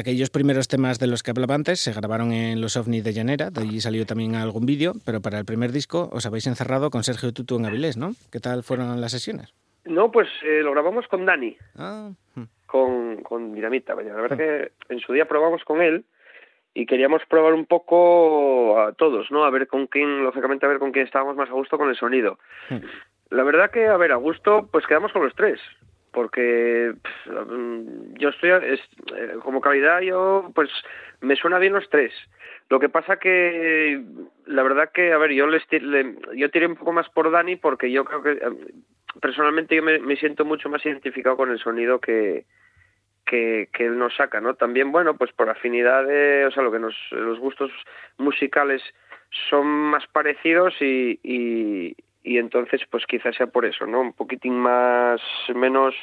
Aquellos primeros temas de los que hablaba antes se grabaron en Los OVNI de Llanera, de allí salió también algún vídeo, pero para el primer disco os habéis encerrado con Sergio Tutu en Avilés, ¿no? ¿Qué tal fueron las sesiones? No, pues eh, lo grabamos con Dani, Ah, mm. con, con Dinamita. La verdad que en su día probamos con él y queríamos probar un poco a todos, ¿no? A ver con quién, lógicamente, a ver con quién estábamos más a gusto con el sonido. La verdad que, a ver, a gusto, pues quedamos con los tres. Porque yo estoy, es- eh, como calidad, yo, pues, me suena bien los tres. Lo que pasa que, la verdad que, a ver, yo les le- yo tiré un poco más por Dani porque yo creo que, eh, personalmente, yo me, siento mucho más identificado con el sonido que, que, que él nos saca, ¿no? También, bueno, pues por afinidad de, o sea, lo que nos, los gustos musicales son más parecidos y, y, y entonces, pues quizás sea por eso, ¿no? Un poquitín más, menos,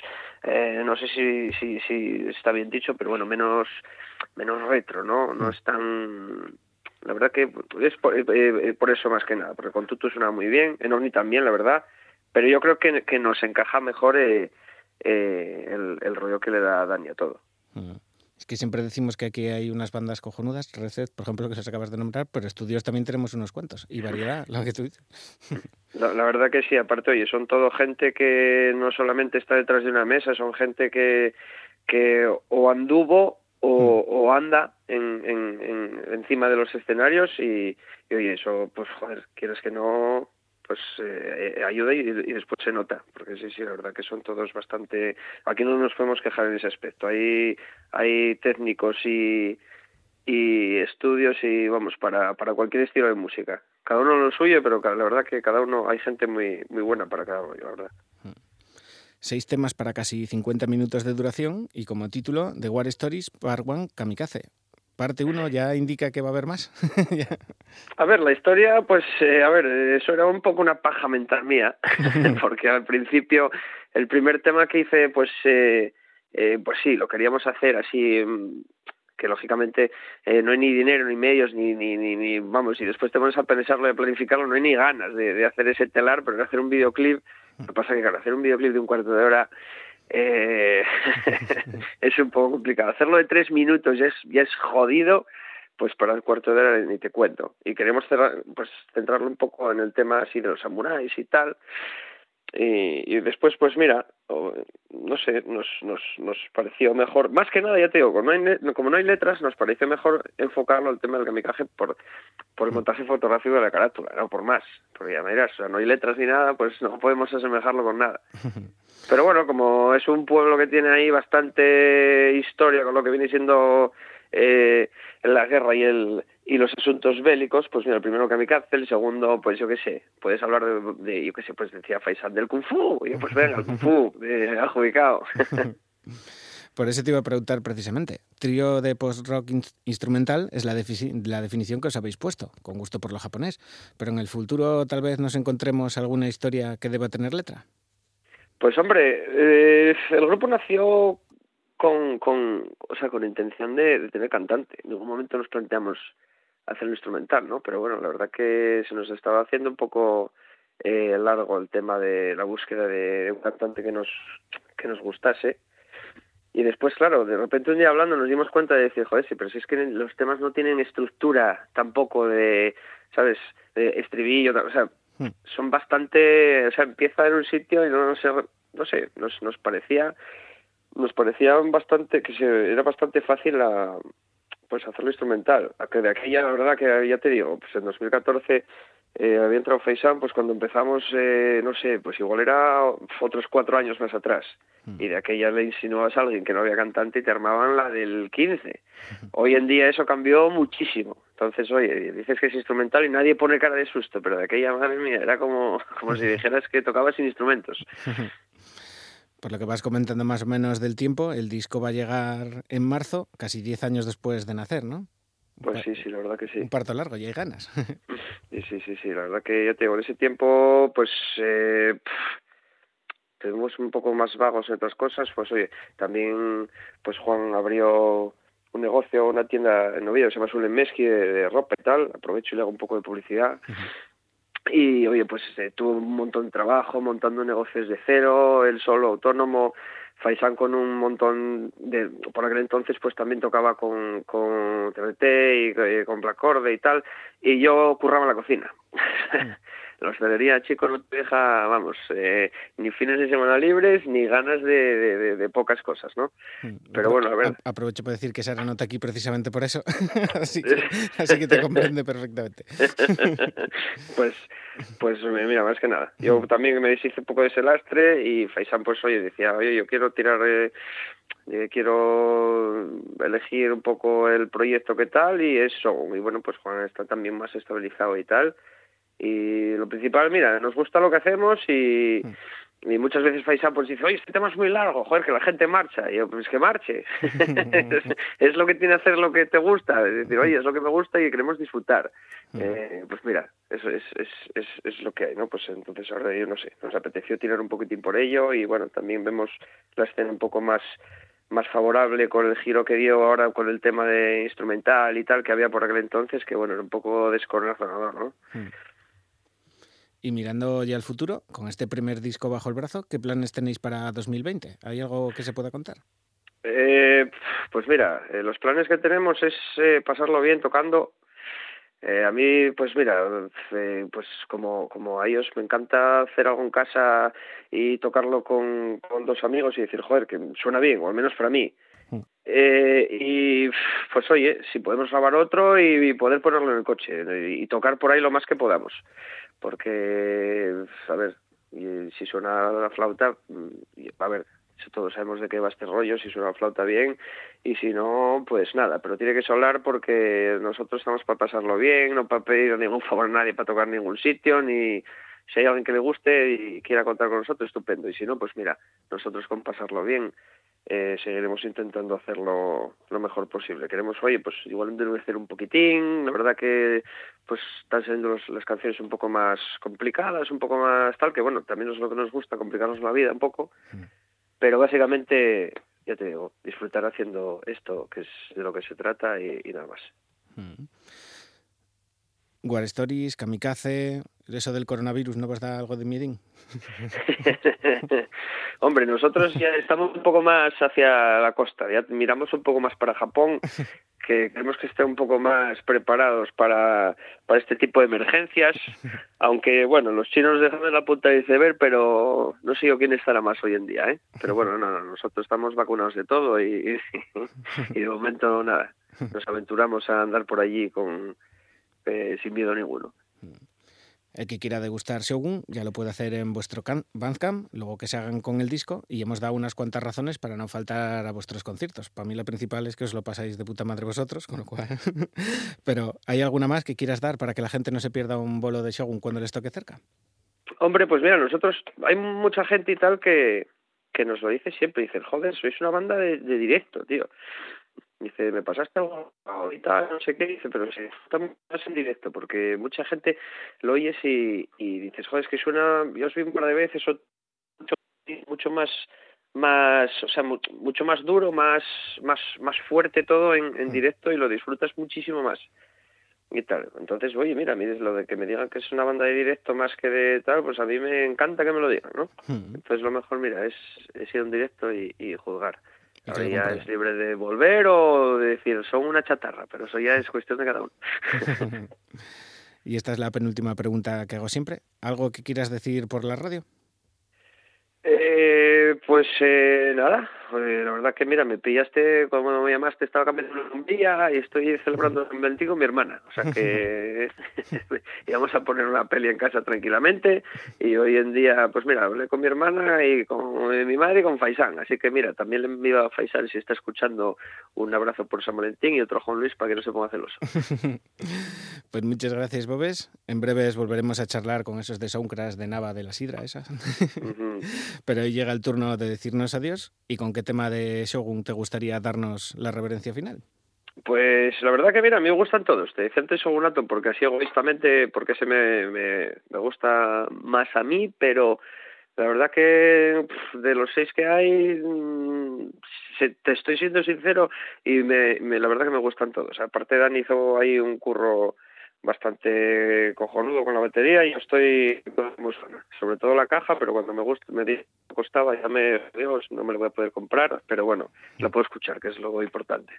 eh, no sé si, si, si está bien dicho, pero bueno, menos, menos retro, ¿no? No es tan, la verdad que es por, eh, eh, por eso más que nada, porque con Tutu suena muy bien, en Omni también, la verdad, pero yo creo que, que nos encaja mejor eh, eh, el, el rollo que le da Dani a todo. Mm. Es que siempre decimos que aquí hay unas bandas cojonudas, Reset, por ejemplo, que os acabas de nombrar, pero estudios también tenemos unos cuantos. Y variedad, lo que tú dices. La, la verdad que sí, aparte, oye, son todo gente que no solamente está detrás de una mesa, son gente que, que o anduvo o, o anda en, en, en- encima de los escenarios y, y, oye, eso, pues joder, quieres que no, pues eh, ayuda y, después se nota, porque sí, sí, la verdad que son todos bastante, aquí no nos podemos quejar en ese aspecto, hay, hay técnicos y, y estudios y vamos para, para cualquier estilo de música. Cada uno lo suyo pero la verdad que cada uno hay gente muy muy buena para cada rollo la verdad. Seis temas para casi 50 minutos de duración y como título, The War Stories Part 1 Kamikaze. Parte 1 ya indica que va a haber más. A ver la historia pues eh, a ver eso era un poco una paja mental mía porque al principio el primer tema que hice pues eh, eh, pues sí lo queríamos hacer así mm, que lógicamente eh, no hay ni dinero ni medios ni, ni, ni, ni- vamos y después te pones a pensarlo y a planificarlo no hay ni ganas de, de hacer ese telar pero de hacer un videoclip lo que pasa es que claro hacer un videoclip de un cuarto de hora eh, es un poco complicado. Hacerlo de tres minutos ya es ya es jodido pues para el cuarto de hora ni te cuento. Y queremos cerrar, pues centrarlo un poco en el tema así de los samuráis y tal y, y después pues mira no sé nos, nos nos pareció mejor más que nada ya te digo como no hay, como no hay letras nos pareció mejor enfocarlo al tema del kamikaze por por el montaje fotográfico de la carátula no por más porque ya me dirás o sea, no hay letras ni nada pues no podemos asemejarlo con nada. Pero bueno, como es un pueblo que tiene ahí bastante historia con lo que viene siendo eh, la guerra y el y los asuntos bélicos, pues mira, el primero Kamikaze, el segundo, pues yo qué sé, puedes hablar de, de, yo qué sé, pues decía Faisal del Kung Fu, y yo, pues venga, el Kung Fu, de adjudicado. Por eso te iba a preguntar precisamente. Trío de post-rock in- instrumental es la, la definición que os habéis puesto, con gusto por lo japonés. Pero en el futuro tal vez nos encontremos alguna historia que deba tener letra. Pues hombre, eh, el grupo nació con, con, o sea, con intención de, de tener cantante. En ningún momento nos planteamos hacer un instrumental, ¿no? Pero bueno, la verdad que se nos estaba haciendo un poco eh, largo el tema de la búsqueda de, de un cantante que nos que nos gustase. Y después, claro, de repente un día hablando nos dimos cuenta de decir, joder, sí, pero si es que los temas no tienen estructura tampoco de, ¿sabes? De estribillo, o sea, son bastante, o sea, empieza en un sitio y no, no sé, no sé, nos, nos parecía, nos parecía bastante, que se, era bastante fácil la, pues hacerlo instrumental. Que de aquella, la verdad que ya te digo, pues en 2014 eh, había entrado Faisan, pues cuando empezamos, eh, no sé, pues igual era otros cuatro años más atrás. Y de aquella le insinuabas a alguien que no había cantante y te armaban la del 15. Hoy en día eso cambió muchísimo. Entonces, oye, dices que es instrumental y nadie pone cara de susto, pero de aquella, madre mía, era como, como si dijeras que tocaba sin instrumentos. Por lo que vas comentando más o menos del tiempo, el disco va a llegar en marzo, casi 10 años después de nacer, ¿no? Pues sí, sí, la verdad que sí. Un parto largo y hay ganas. Sí, sí, sí, sí, la verdad que ya te digo, en ese tiempo, pues, eh, pff, tenemos un poco más vagos en otras cosas, pues oye, también, pues Juan abrió un negocio, una tienda en Oviedo, se llama Sulemeski, de, de ropa y tal, aprovecho y le hago un poco de publicidad. Y oye, pues eh, tuvo un montón de trabajo montando negocios de cero, él solo autónomo, Faisán con un montón de por aquel entonces pues también tocaba con con TBT y eh, con Blacorde y tal y yo curraba en la cocina la hostelería chico no te deja vamos eh, ni fines de semana libres ni ganas de, de, de- de pocas cosas no pero bueno a ver. Aprovecho para decir que Sara no está aquí precisamente por eso, así, que, así que te comprende perfectamente. pues pues eh, mira más que nada. Yo también me deshice un poco de ese lastre y Faisán pues oye decía oye yo quiero tirar eh, eh, quiero elegir un poco el proyecto que tal y eso y bueno pues Juan está también más estabilizado y tal y lo principal mira nos gusta lo que hacemos y y muchas veces Faisán pues dice, oye, este tema es muy largo, joder, que la gente marcha. Y yo, pues que marche. es, es lo que tiene hacer lo que te gusta. Es decir, oye, es lo que me gusta y queremos disfrutar. Eh, pues mira, eso es, es, es, es lo que hay, ¿no? Pues entonces ahora yo no sé, nos apeteció tirar un poquitín por ello y bueno, también vemos la escena un poco más más favorable con el giro que dio ahora con el tema de instrumental y tal que había por aquel entonces, que bueno, era un poco descorazonador, ¿no? Y mirando ya al futuro, con este primer disco bajo el brazo, ¿qué planes tenéis para 2020? ¿Hay algo que se pueda contar? Eh, pues mira, eh, los planes que tenemos es eh, pasarlo bien tocando. Eh, a mí, pues mira, eh, pues como, como a ellos me encanta hacer algo en casa y tocarlo con, con dos amigos y decir, joder, que suena bien, o al menos para mí. Eh, y pues oye, si podemos grabar otro y, y poder ponerlo en el coche y, tocar por ahí lo más que podamos. Porque, a ver, si suena la flauta, mm, a ver, todos sabemos de qué va este rollo, si suena la flauta bien, y si no, pues nada, pero tiene que sonar porque nosotros estamos para pasarlo bien, no para pedir ningún favor a nadie para tocar ningún sitio, ni si hay alguien que le guste y quiera contar con nosotros, estupendo, y si no, pues mira, nosotros con pasarlo bien eh, seguiremos intentando hacerlo lo mejor posible. Queremos, oye, pues igual endurecer un poquitín, la verdad que pues están siendo los- las canciones un poco más complicadas, un poco más tal, que bueno, también es lo que nos gusta, complicarnos la vida un poco, pero básicamente, ya te digo, disfrutar haciendo esto, que es de lo que se trata y, y nada más. War Stories, Kamikaze, eso del coronavirus, ¿no da algo de miedín? Hombre, nosotros ya estamos un poco más hacia la costa, ya miramos un poco más para Japón, que queremos que estén un poco más preparados para, para este tipo de emergencias, aunque bueno, los chinos dejan en la punta del iceberg, pero no sé yo quién estará más hoy en día, ¿eh? Pero bueno, no, no, nosotros estamos vacunados de todo y, y de momento nada, nos aventuramos a andar por allí con eh, sin miedo ninguno. El que quiera degustar Shogun ya lo puede hacer en vuestro Bandcamp, luego que se hagan con el disco y hemos dado unas cuantas razones para no faltar a vuestros conciertos. Para mí la principal es que os lo pasáis de puta madre vosotros, con lo cual... Pero ¿hay alguna más que quieras dar para que la gente no se pierda un bolo de Shogun cuando les toque cerca? Hombre, pues mira, nosotros, hay mucha gente y tal que, que nos lo dice siempre, dicen, joder, sois una banda de, de directo, tío. Dice, me pasaste algo y tal, no sé qué, dice, pero si estamos más en directo, porque mucha gente lo oyes y, y dices, joder, es que suena, yo os vi un par de veces, o- mucho, mucho más más o sea mu- mucho más duro más más más fuerte todo en, en directo y lo disfrutas muchísimo más y tal. Entonces, oye, mira, a mí es lo de que me digan que es una banda de directo más que de tal, pues a mí me encanta que me lo digan, ¿no? Entonces lo mejor, mira, es, es ir a un directo y, y juzgar. Ahora ya es libre de volver o de decir, son una chatarra, pero eso ya es cuestión de cada uno. y esta es la penúltima pregunta que hago siempre. ¿Algo que quieras decir por la radio? Eh, pues eh, nada, eh, la verdad que mira, me pillaste cuando me llamaste, estaba cambiando un día y estoy celebrando San Valentín con mi hermana, o sea que íbamos a poner una peli en casa tranquilamente y hoy en día, pues mira, hablé con mi hermana y con eh, mi madre y con Faisán, así que mira, también le envío a Faisán si está escuchando un abrazo por San Valentín y otro a Juan Luis para que no se ponga celoso. Pues muchas gracias, Bobes. En breves volveremos a charlar con esos de Soundcrash de Nava de la Sidra, esas. Pero hoy llega el turno de decirnos adiós. ¿Y con qué tema de Shogun te gustaría darnos la reverencia final? Pues la verdad que mira, a mí me gustan todos. Te decía antes Shogunato porque así egoístamente, porque se me, me, me gusta más a mí, pero la verdad que de los seis que hay, mm, te estoy siendo sincero y me, me- la verdad que me gustan todos. Aparte Dan hizo ahí un curro bastante cojonudo con la batería y yo estoy sobre todo la caja, pero cuando me gusta, me di- costaba, ya me digo, no me lo voy a poder comprar, pero bueno, lo puedo escuchar, que es lo importante.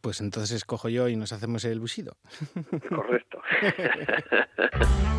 Pues entonces escojo yo y nos hacemos el busido. Correcto.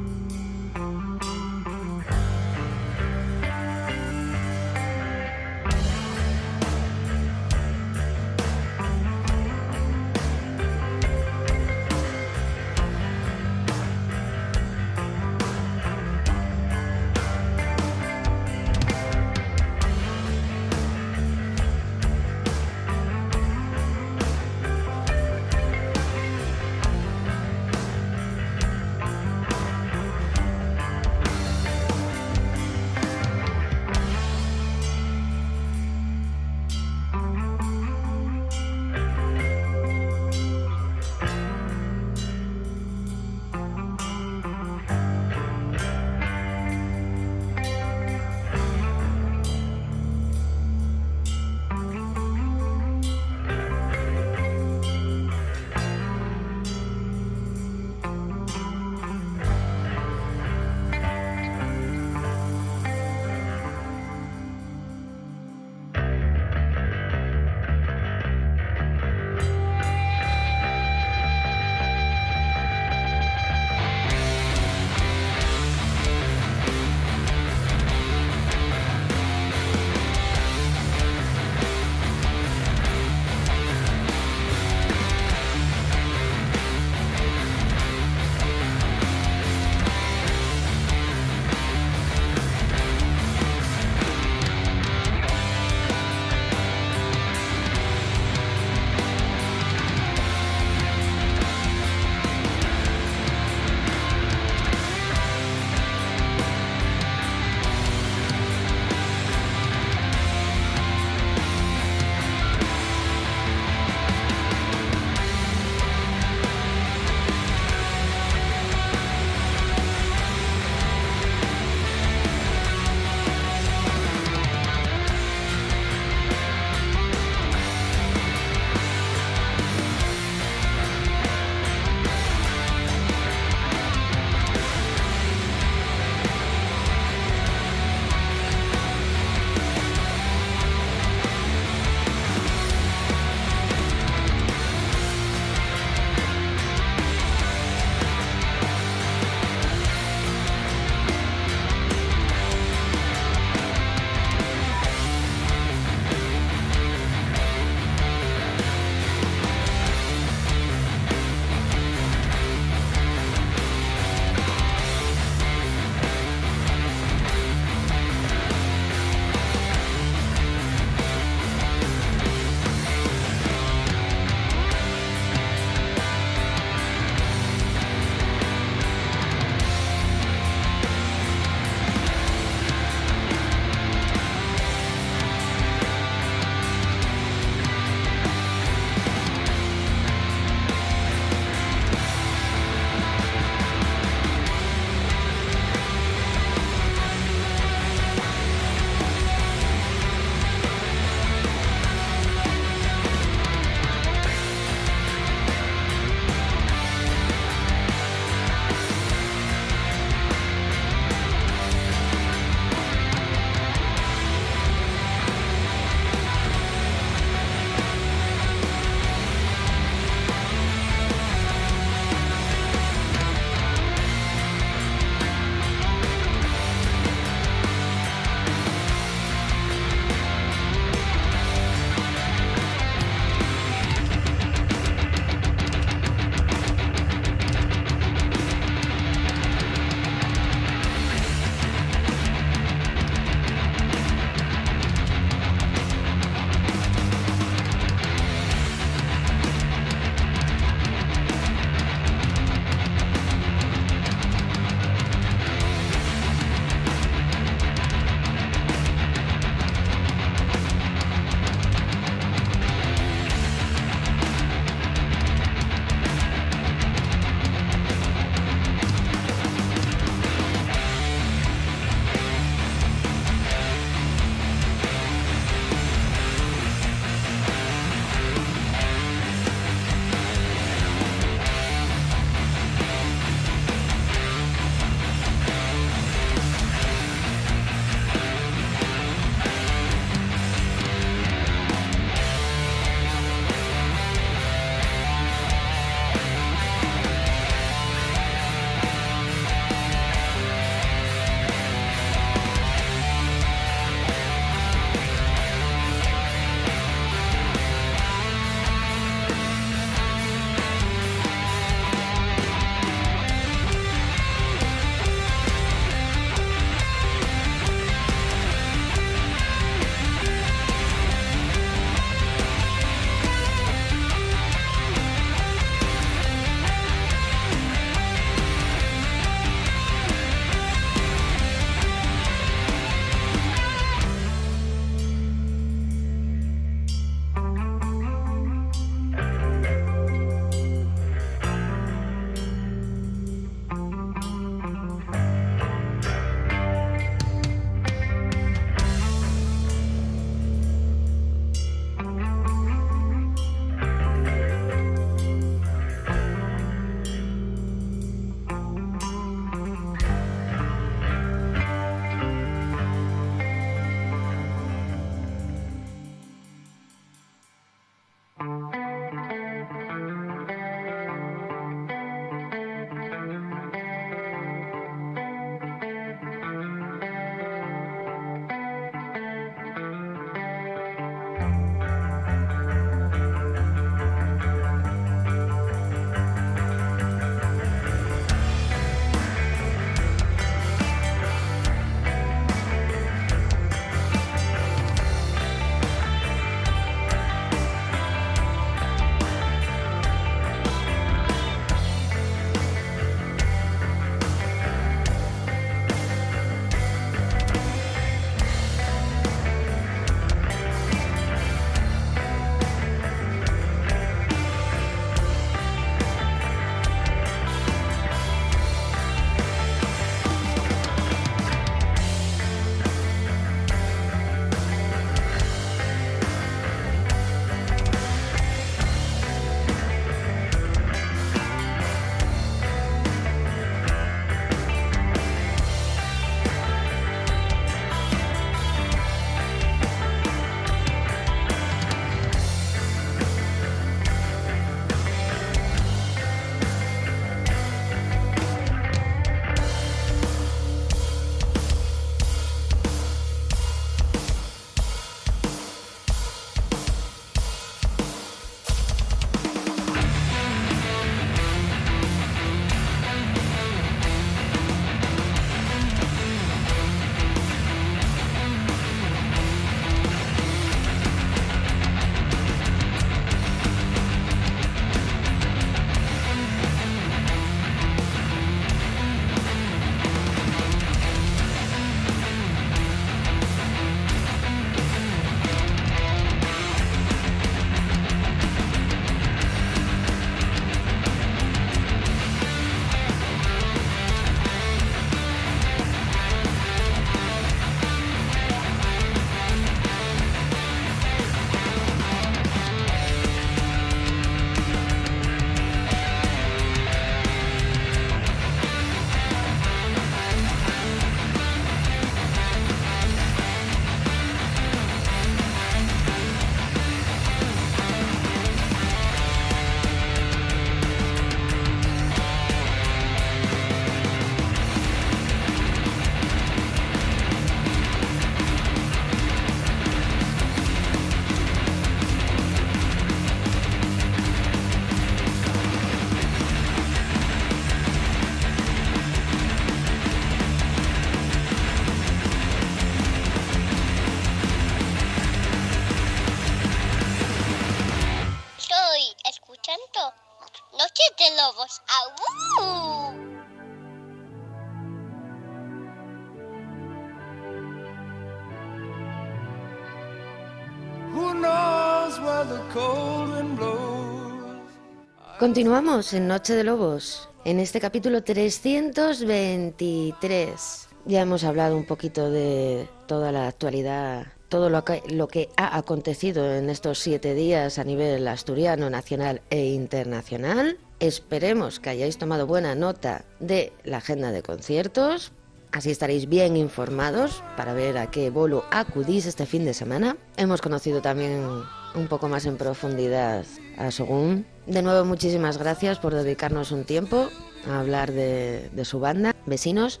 Continuamos en Noche de Lobos, en este capítulo 323. Ya hemos hablado un poquito de toda la actualidad, todo lo que, ha acontecido en estos siete días a nivel asturiano, nacional e internacional. Esperemos que hayáis tomado buena nota de la agenda de conciertos. Así estaréis bien informados para ver a qué bolo acudís este fin de semana. Hemos conocido también un poco más en profundidad a Sogún. De nuevo, muchísimas gracias por dedicarnos un tiempo a hablar de, su banda, vecinos.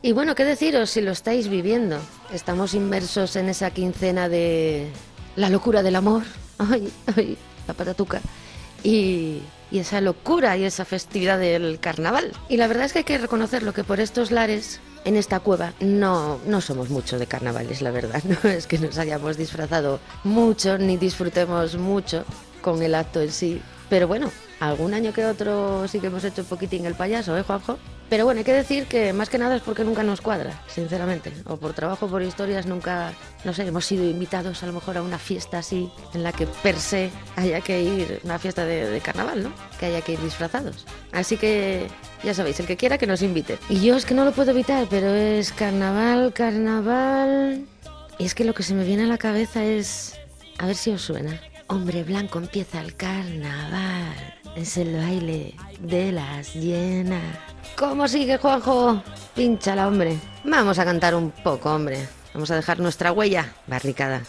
Y bueno, ¿qué deciros si lo estáis viviendo? Estamos inmersos en esa quincena de la locura del amor. Ay, ay, la patatuca. Y, y esa locura y esa festividad del carnaval. Y la verdad es que hay que reconocerlo que por estos lares, en esta cueva, no, no somos mucho de carnavales, la verdad. No es que nos hayamos disfrazado mucho ni disfrutemos mucho con el acto en sí. Pero bueno, algún año que otro sí que hemos hecho un poquitín el payaso, ¿eh, Juanjo? Pero bueno, hay que decir que más que nada es porque nunca nos cuadra, sinceramente. O por trabajo, por historias, nunca, no sé, hemos sido invitados a lo mejor a una fiesta así, en la que per se haya que ir, una fiesta de, de carnaval, ¿no? Que haya que ir disfrazados. Así que, ya sabéis, el que quiera que nos invite. Y yo es que no lo puedo evitar, pero es carnaval, carnaval... Y es que lo que se me viene a la cabeza es... A ver si os suena. Hombre blanco empieza el carnaval. Es el baile de las llenas. ¿Cómo sigue, Juanjo? Pínchala, hombre. Vamos a cantar un poco, hombre. Vamos a dejar nuestra huella barricada.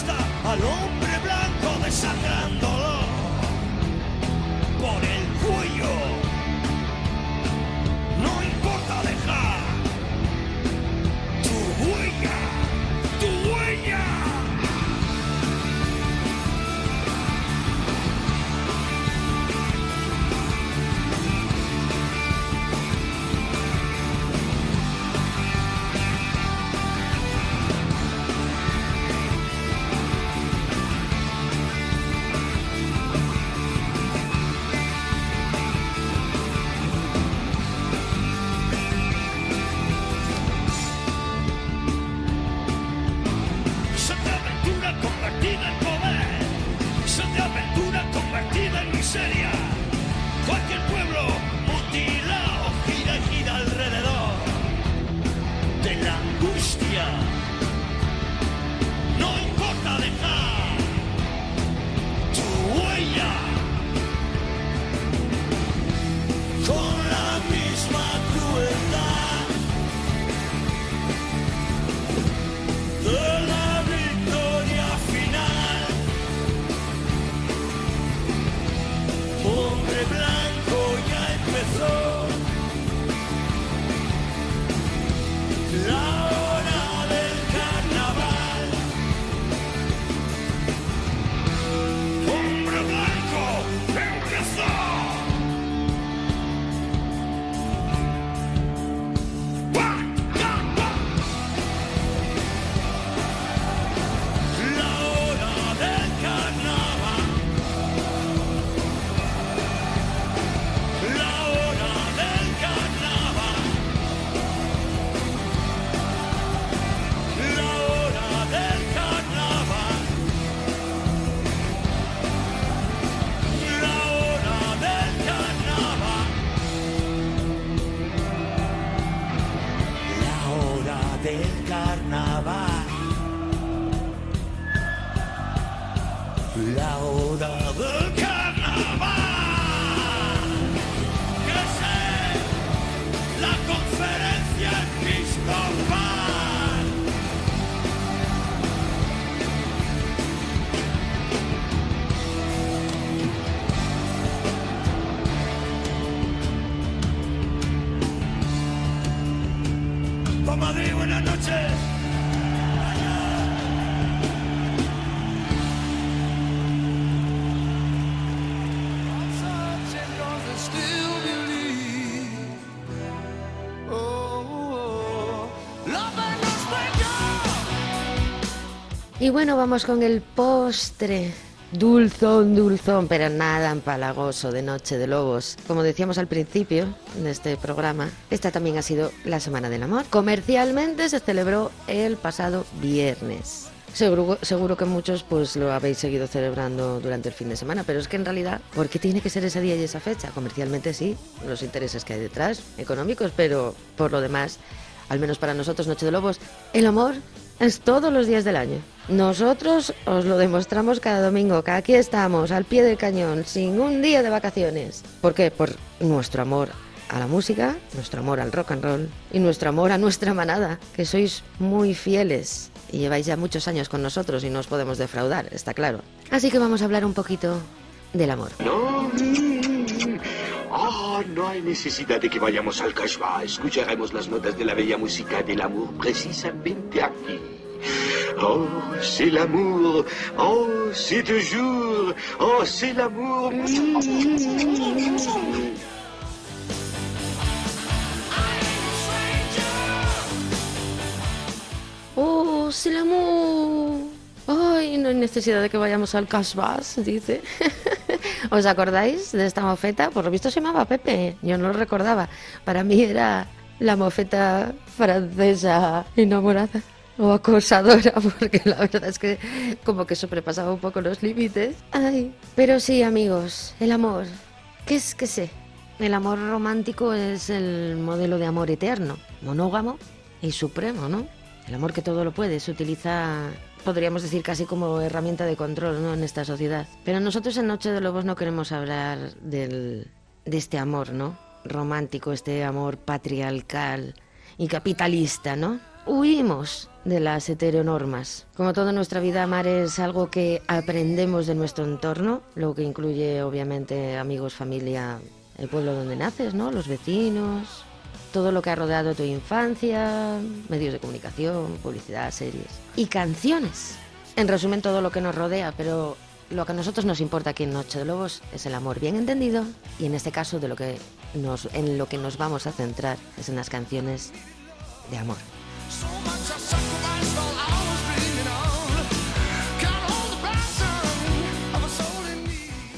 Al hombre blanco desangrándolo por el Y bueno, vamos con el postre. Dulzón, dulzón, pero nada empalagoso de Noche de Lobos. Como decíamos al principio de este programa, esta también ha sido la Semana del Amor. Comercialmente se celebró el pasado viernes. Seguro, seguro que muchos pues lo habéis seguido celebrando durante el fin de semana, pero es que en realidad, ¿por qué tiene que ser ese día y esa fecha? Comercialmente sí, los intereses que hay detrás, económicos, pero por lo demás, al menos para nosotros Noche de Lobos, el amor es todos los días del año. Nosotros os lo demostramos cada domingo, que aquí estamos, al pie del cañón, sin un día de vacaciones. ¿Por qué? Por nuestro amor a la música, nuestro amor al rock and roll y nuestro amor a nuestra manada, que sois muy fieles y lleváis ya muchos años con nosotros y no os podemos defraudar, está claro. Así que vamos a hablar un poquito del amor. No. Ah, no hay necesidad de que vayamos al Kashba. Escucharemos las notas de la bella música del amor precisamente aquí. Oh, c'est l'amour. Oh, c'est toujours. Oh, c'est l'amour. ¡Oh, Silamu! ¡Ay, no hay necesidad de que vayamos al Casbas! Dice. ¿Os acordáis de esta mofeta? Por lo visto se llamaba Pepe. Yo no lo recordaba. Para mí era la mofeta francesa enamorada o acosadora, porque la verdad es que como que sobrepasaba un poco los límites. Ay, pero sí, amigos, el amor. ¿Qué es que sé? El amor romántico es el modelo de amor eterno, monógamo y supremo, ¿no? El amor que todo lo puede se utiliza, podríamos decir, casi como herramienta de control ¿no? en esta sociedad. Pero nosotros en Noche de Lobos no queremos hablar del, de este amor, ¿no? Romántico, este amor patriarcal y capitalista, ¿no? Huimos de las heteronormas. Como toda nuestra vida, amar es algo que aprendemos de nuestro entorno, lo que incluye obviamente amigos, familia, el pueblo donde naces, ¿no? Los vecinos, todo lo que ha rodeado tu infancia, medios de comunicación, publicidad, series y canciones. En resumen, todo lo que nos rodea, pero lo que a nosotros nos importa aquí en Noche de Lobos es el amor bien entendido y en este caso de lo que nos, en lo que nos vamos a centrar es en las canciones de amor.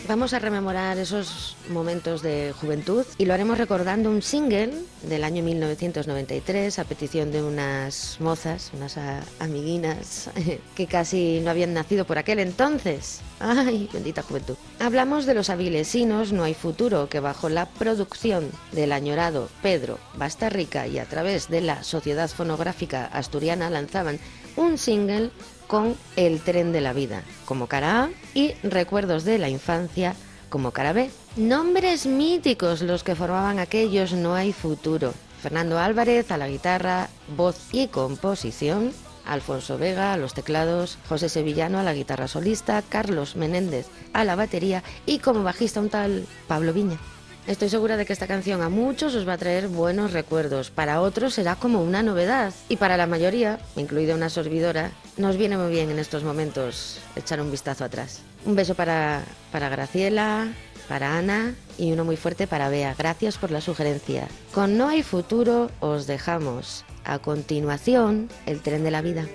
Vamos a rememorar esos momentos de juventud y lo haremos recordando un single del año 1993 a petición de unas mozas, unas amiguinas que casi no habían nacido por aquel entonces. ¡Ay, bendita juventud! Hablamos de los avilesinos No hay futuro que bajo la producción del añorado Pedro Bastarrica y a través de la Sociedad Fonográfica Asturiana lanzaban un single con El tren de la vida como cara A y Recuerdos de la infancia como cara B. Nombres míticos los que formaban aquellos No hay futuro. Fernando Álvarez a la guitarra, voz y composición, Alfonso Vega a los teclados, José Sevillano a la guitarra solista, Carlos Menéndez a la batería y como bajista un tal Pablo Viña. Estoy segura de que esta canción a muchos os va a traer buenos recuerdos, para otros será como una novedad y para la mayoría, incluida una sorbidora, nos viene muy bien en estos momentos echar un vistazo atrás. Un beso para, para Graciela, para Ana y uno muy fuerte para Bea. Gracias por la sugerencia. Con No hay futuro os dejamos. A continuación, el tren de la vida.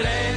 tren.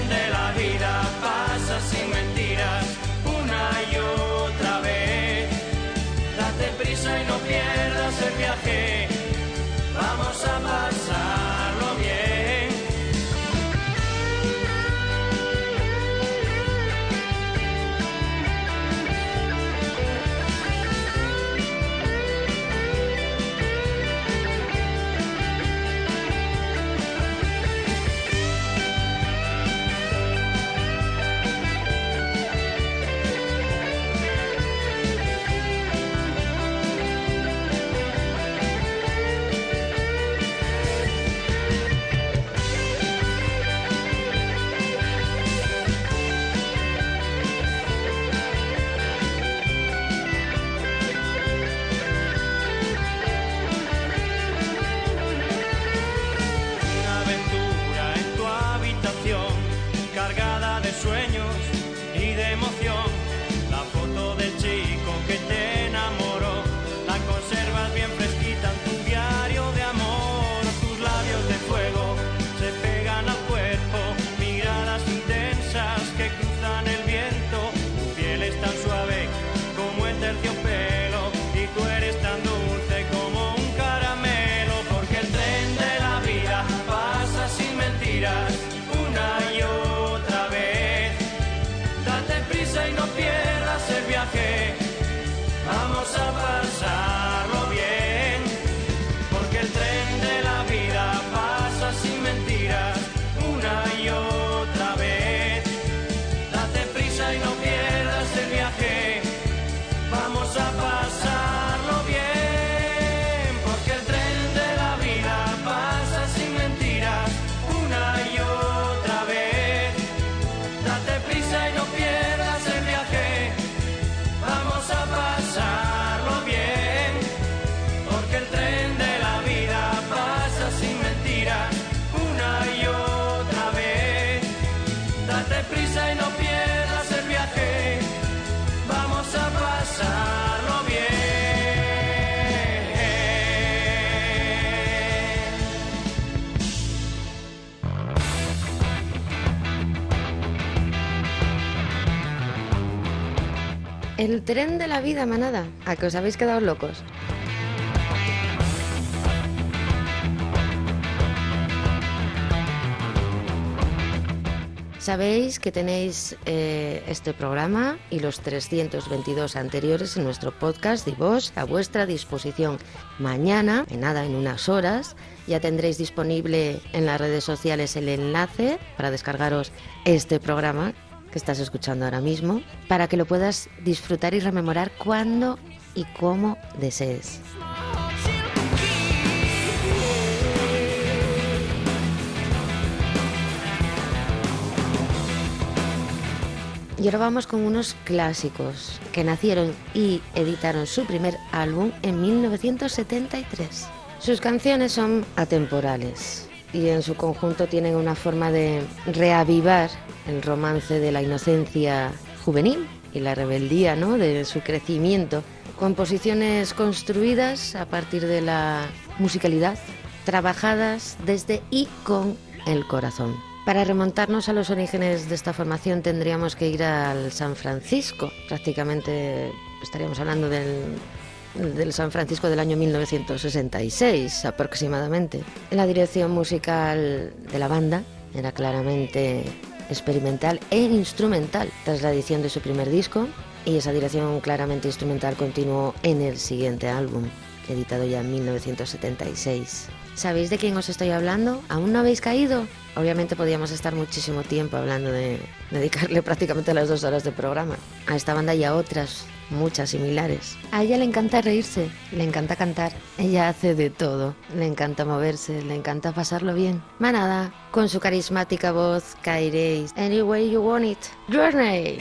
tren de la vida, manada. ¿A que os habéis quedado locos? Sabéis que tenéis eh, este programa y los 322 anteriores en nuestro podcast Divos a vuestra disposición. Mañana, en nada, en unas horas, ya tendréis disponible en las redes sociales el enlace para descargaros este programa que estás escuchando ahora mismo, para que lo puedas disfrutar y rememorar cuando y cómo desees. Y ahora vamos con unos clásicos que nacieron y editaron su primer álbum en 1973. Sus canciones son atemporales, y en su conjunto tienen una forma de reavivar el romance de la inocencia juvenil y la rebeldía ¿no? de su crecimiento. Composiciones construidas a partir de la musicalidad, trabajadas desde y con el corazón. Para remontarnos a los orígenes de esta formación tendríamos que ir al San Francisco, prácticamente estaríamos hablando del del San Francisco del año 1966 aproximadamente. La dirección musical de la banda era claramente experimental e instrumental tras la edición de su primer disco y esa dirección claramente instrumental continuó en el siguiente álbum, editado ya en 1976. ¿Sabéis de quién os estoy hablando? ¿Aún no habéis caído? Obviamente podíamos estar muchísimo tiempo hablando de dedicarle prácticamente las dos horas de programa a esta banda y a otras, muchas similares. A ella le encanta reírse, le encanta cantar, ella hace de todo, le encanta moverse, le encanta pasarlo bien. Manada, con su carismática voz caeréis. Any way you want it. Journey.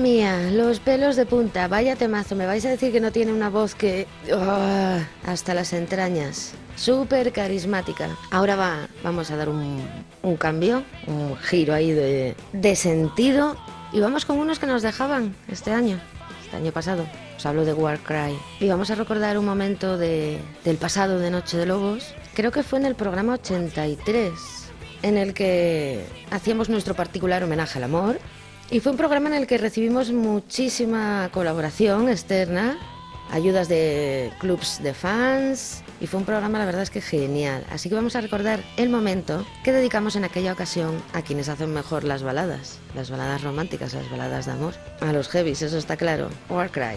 Mía, los pelos de punta, vaya temazo, me vais a decir que no tiene una voz que... ¡ah! hasta las entrañas, súper carismática. Ahora va, vamos a dar un, cambio, un giro ahí de, de sentido y vamos con unos que nos dejaban este año, este año pasado. Os hablo de Warcry. Y vamos a recordar un momento de, del pasado de Noche de Lobos. Creo que fue en el programa 83, en el que hacíamos nuestro particular homenaje al amor. Y fue un programa en el que recibimos muchísima colaboración externa, ayudas de clubs de fans, y fue un programa, la verdad es que genial. Así que vamos a recordar el momento que dedicamos en aquella ocasión a quienes hacen mejor las baladas, las baladas románticas, las baladas de amor. A los heavies, eso está claro. Warcry.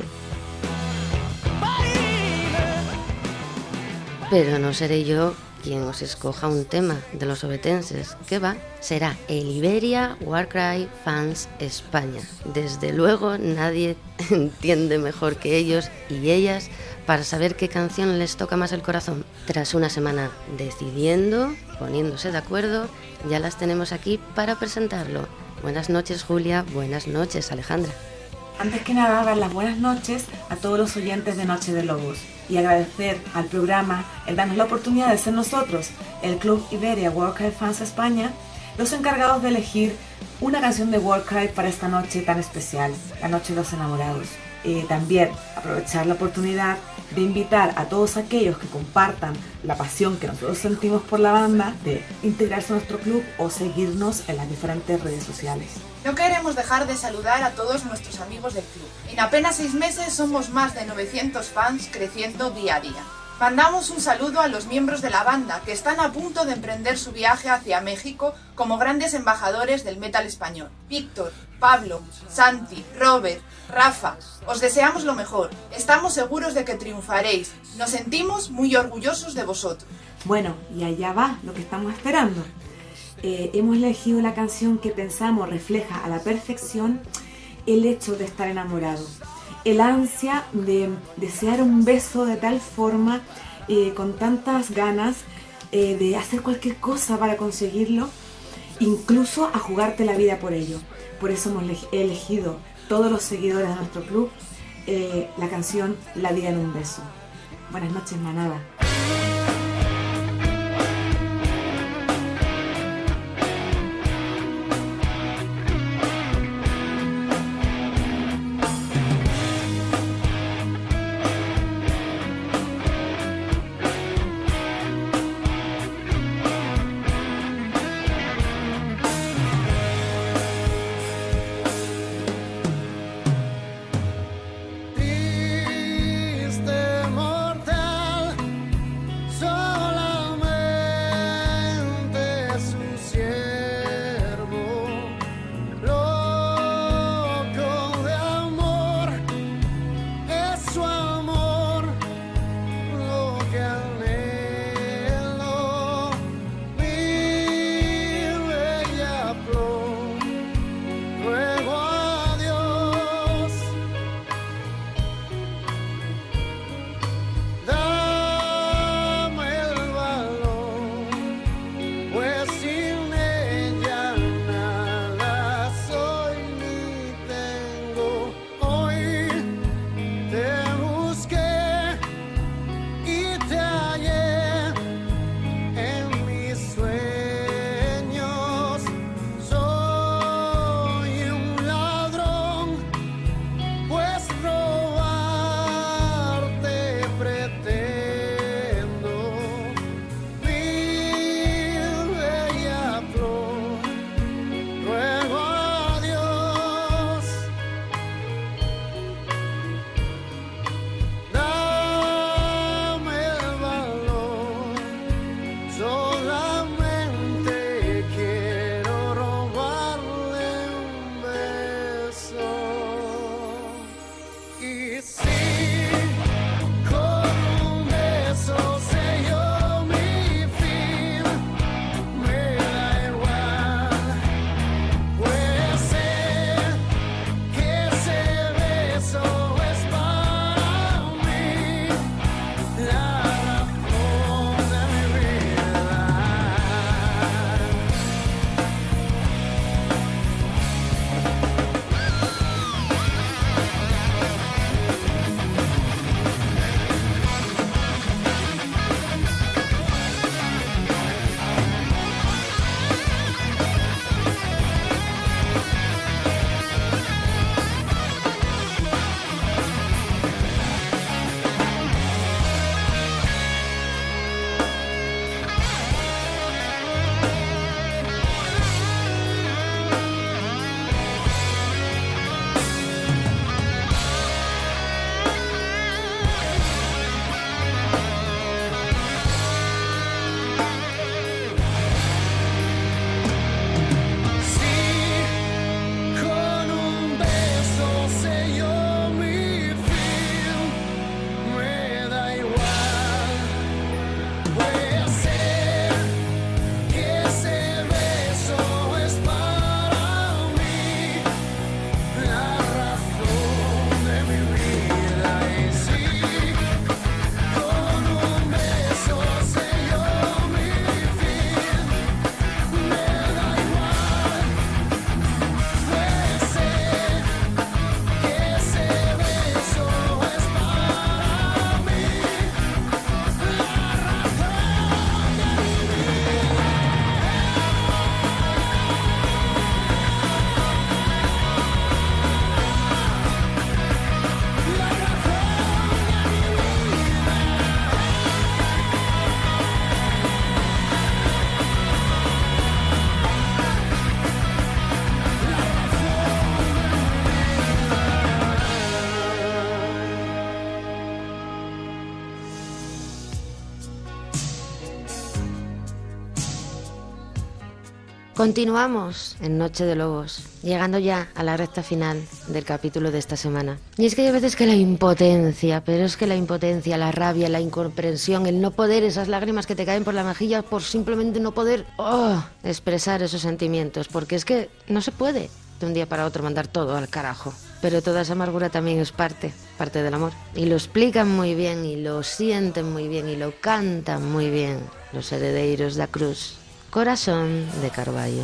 Pero no seré yo quien os escoja un tema de los obetenses que va será el Iberia Warcry Fans España. Desde luego nadie entiende mejor que ellos y ellas para saber qué canción les toca más el corazón. Tras una semana decidiendo, poniéndose de acuerdo, ya las tenemos aquí para presentarlo. Buenas noches Julia, buenas noches Alejandra. Antes que nada, dar las buenas noches a todos los oyentes de Noche de Lobos y agradecer al programa el darnos la oportunidad de ser nosotros, el Club Iberia Warcry Fans España, los encargados de elegir una canción de Warcry para esta noche tan especial, la Noche de los Enamorados. Eh, también aprovechar la oportunidad de invitar a todos aquellos que compartan la pasión que nosotros sentimos por la banda de integrarse a nuestro club o seguirnos en las diferentes redes sociales. No queremos dejar de saludar a todos nuestros amigos del club. En apenas seis meses somos más de 900 fans creciendo día a día. Mandamos un saludo a los miembros de la banda que están a punto de emprender su viaje hacia México como grandes embajadores del metal español. Víctor, Pablo, Santi, Robert, Rafa, os deseamos lo mejor. Estamos seguros de que triunfaréis. Nos sentimos muy orgullosos de vosotros. Bueno, y allá va lo que estamos esperando. Eh, hemos elegido la canción que pensamos refleja a la perfección el hecho de estar enamorado. El ansia de desear un beso de tal forma, eh, con tantas ganas, eh, de hacer cualquier cosa para conseguirlo, incluso a jugarte la vida por ello. Por eso hemos ele- elegido todos los seguidores de nuestro club eh, la canción La vida en un beso. Buenas noches, manada. Continuamos en Noche de Lobos, llegando ya a la recta final del capítulo de esta semana. Y es que hay veces que la impotencia, pero es que la impotencia, la rabia, la incomprensión, el no poder, esas lágrimas que te caen por la mejilla por simplemente no poder oh, expresar esos sentimientos, porque es que no se puede de un día para otro mandar todo al carajo. Pero toda esa amargura también es parte, parte del amor. Y lo explican muy bien, y lo sienten muy bien, y lo cantan muy bien los herederos da Cruz. Corazón de Carballo.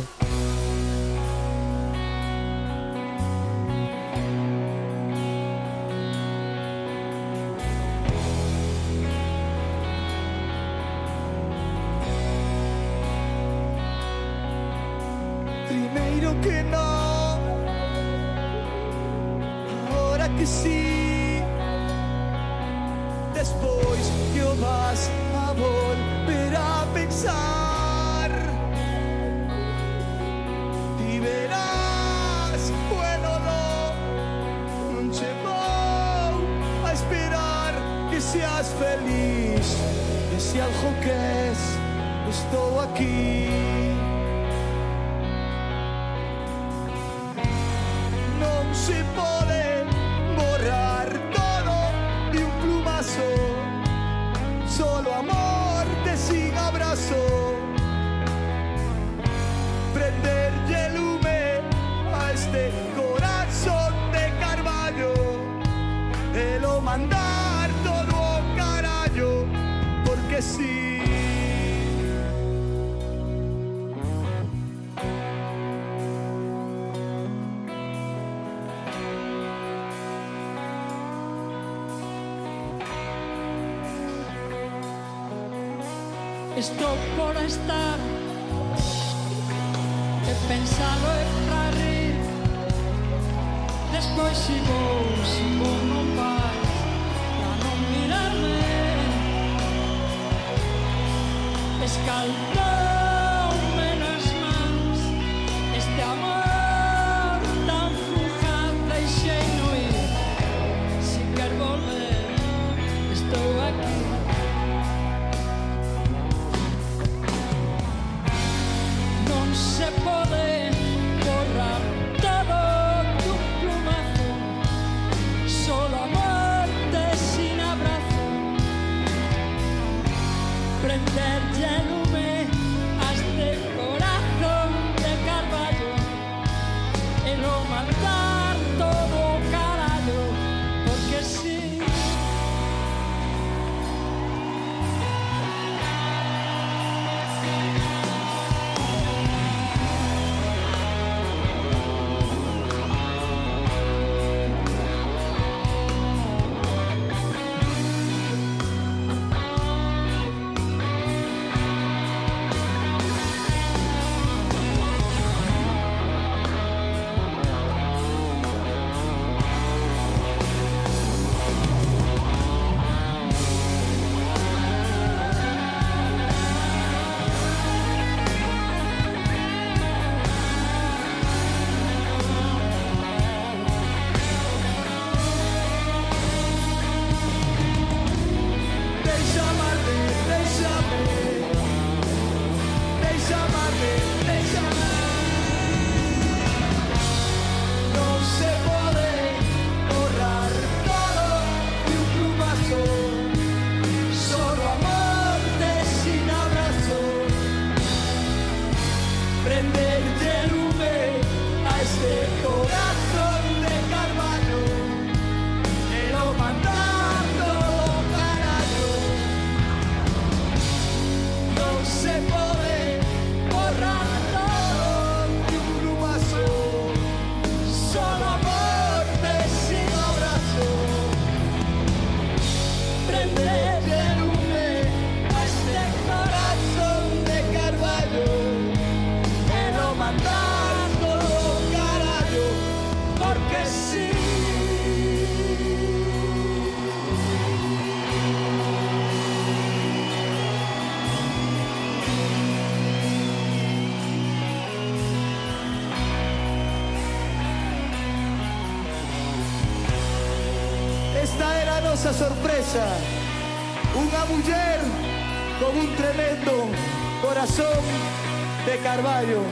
de Carvalho,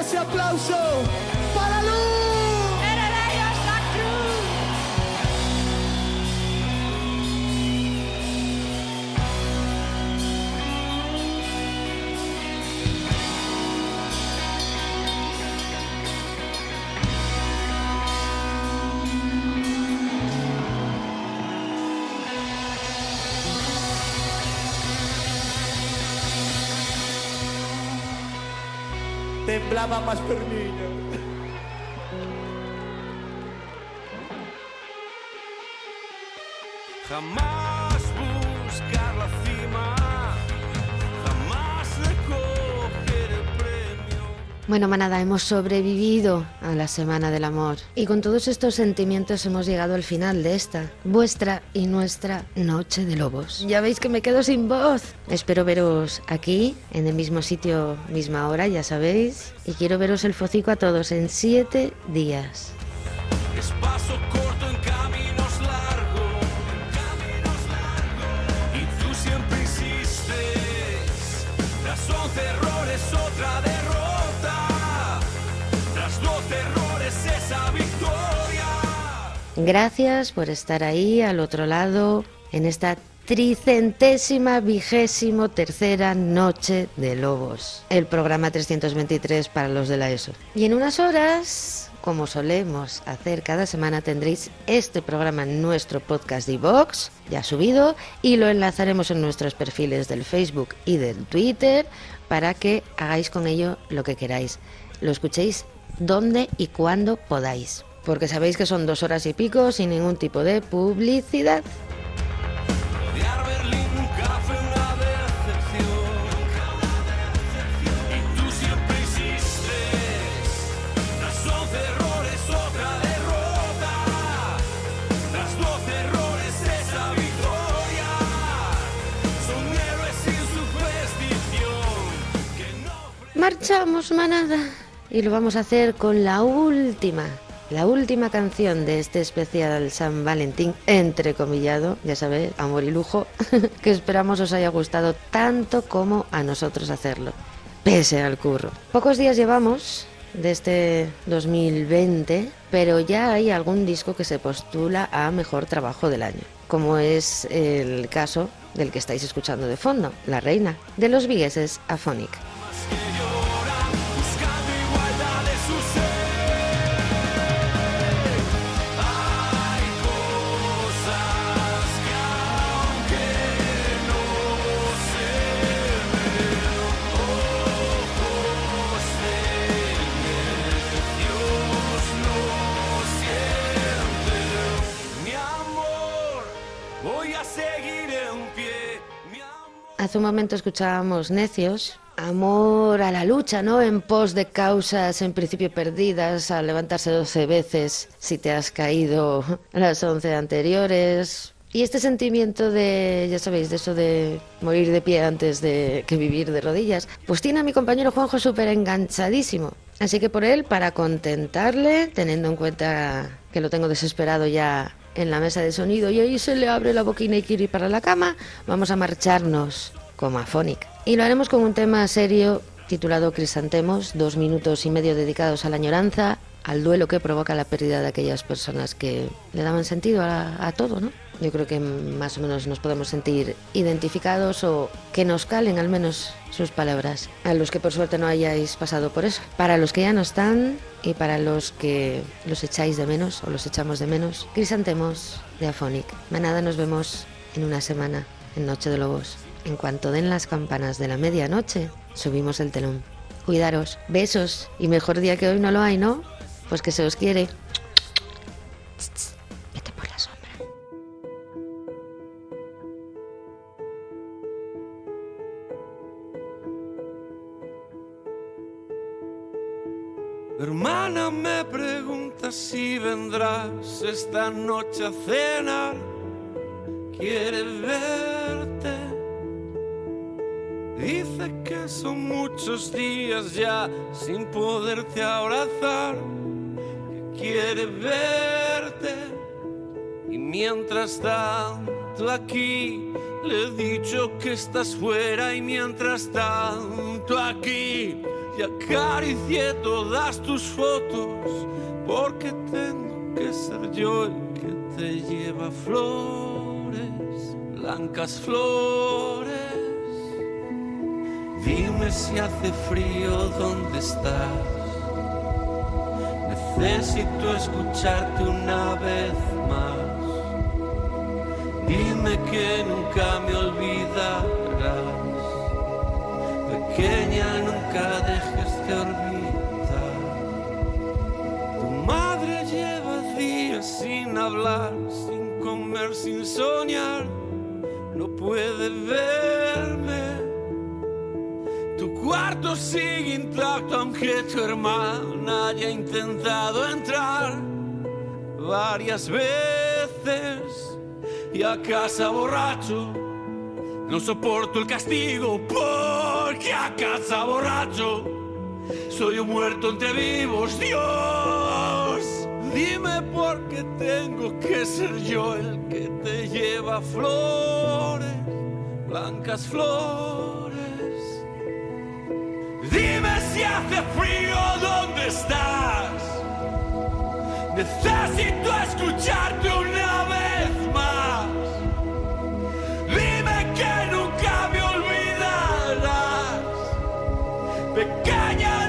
Ese aplauso. quebraba más perninhas. Bueno, manada, hemos sobrevivido a la Semana del Amor. Y con todos estos sentimientos hemos llegado al final de esta, vuestra y nuestra Noche de Lobos. Ya veis que me quedo sin voz. Espero veros aquí, en el mismo sitio, misma hora, ya sabéis. Y quiero veros el focico a todos en siete días. Gracias por estar ahí al otro lado en esta tricentésima vigésimo tercera noche de Lobos, el programa 323 para los de la ESO. Y en unas horas, como solemos hacer cada semana, tendréis este programa en nuestro podcast de Vox, ya subido, y lo enlazaremos en nuestros perfiles del Facebook y del Twitter para que hagáis con ello lo que queráis. Lo escuchéis donde y cuando podáis. Porque sabéis que son dos horas y pico sin ningún tipo de publicidad. Marchamos, manada. Y lo vamos a hacer con la última, la última canción de este especial San Valentín, entrecomillado, ya sabéis, amor y lujo, que esperamos os haya gustado tanto como a nosotros hacerlo, pese al curro. Pocos días llevamos de este 2020, pero ya hay algún disco que se postula a mejor trabajo del año, como es el caso del que estáis escuchando de fondo, La Reina, de los vigueses Afonic. Hace un momento escuchábamos Necios, amor a la lucha, ¿no? En pos de causas en principio perdidas, a levantarse 12 veces si te has caído las 11 anteriores. Y este sentimiento de, ya sabéis, de eso de morir de pie antes de que vivir de rodillas, pues tiene a mi compañero Juanjo súper enganchadísimo. Así que por él, para contentarle, teniendo en cuenta que lo tengo desesperado ya en la mesa de sonido y ahí se le abre la boquina y quiere ir para la cama, vamos a marcharnos como afónica. Y lo haremos con un tema serio titulado Crisantemos, dos minutos y medio dedicados a la añoranza, al duelo que provoca la pérdida de aquellas personas que le daban sentido a, a todo, ¿no? Yo creo que más o menos nos podemos sentir identificados o que nos calen al menos sus palabras. A los que por suerte no hayáis pasado por eso. Para los que ya no están y para los que los echáis de menos o los echamos de menos, Crisantemos de Afonic. Manada, nos vemos en una semana en Noche de Lobos. En cuanto den las campanas de la medianoche, subimos el telón. Cuidaros, besos y mejor día que hoy no lo hay, ¿no? Pues que se os quiere. Hermana me pregunta si vendrás esta noche a cenar. Quiere verte. Dice que son muchos días ya sin poderte abrazar. Que quiere verte. Y mientras tanto aquí le he dicho que estás fuera y mientras tanto aquí y acaricié todas tus fotos, porque tengo que ser yo el que te lleva flores, blancas flores. Dime si hace frío, ¿dónde estás? Necesito escucharte una vez más. Dime que nunca me olvidarás. Pequeña, nunca dejes de olvidar. Tu madre lleva días sin hablar, sin comer, sin soñar. No puede verme. Tu cuarto sigue intacto aunque tu hermana haya intentado entrar varias veces y a casa borracho. No soporto el castigo porque a casa borracho soy un muerto entre vivos. Dios, dime por qué tengo que ser yo el que te lleva flores, blancas flores. Dime si hace frío, ¿dónde estás? Necesito escucharte una vez Pequeña,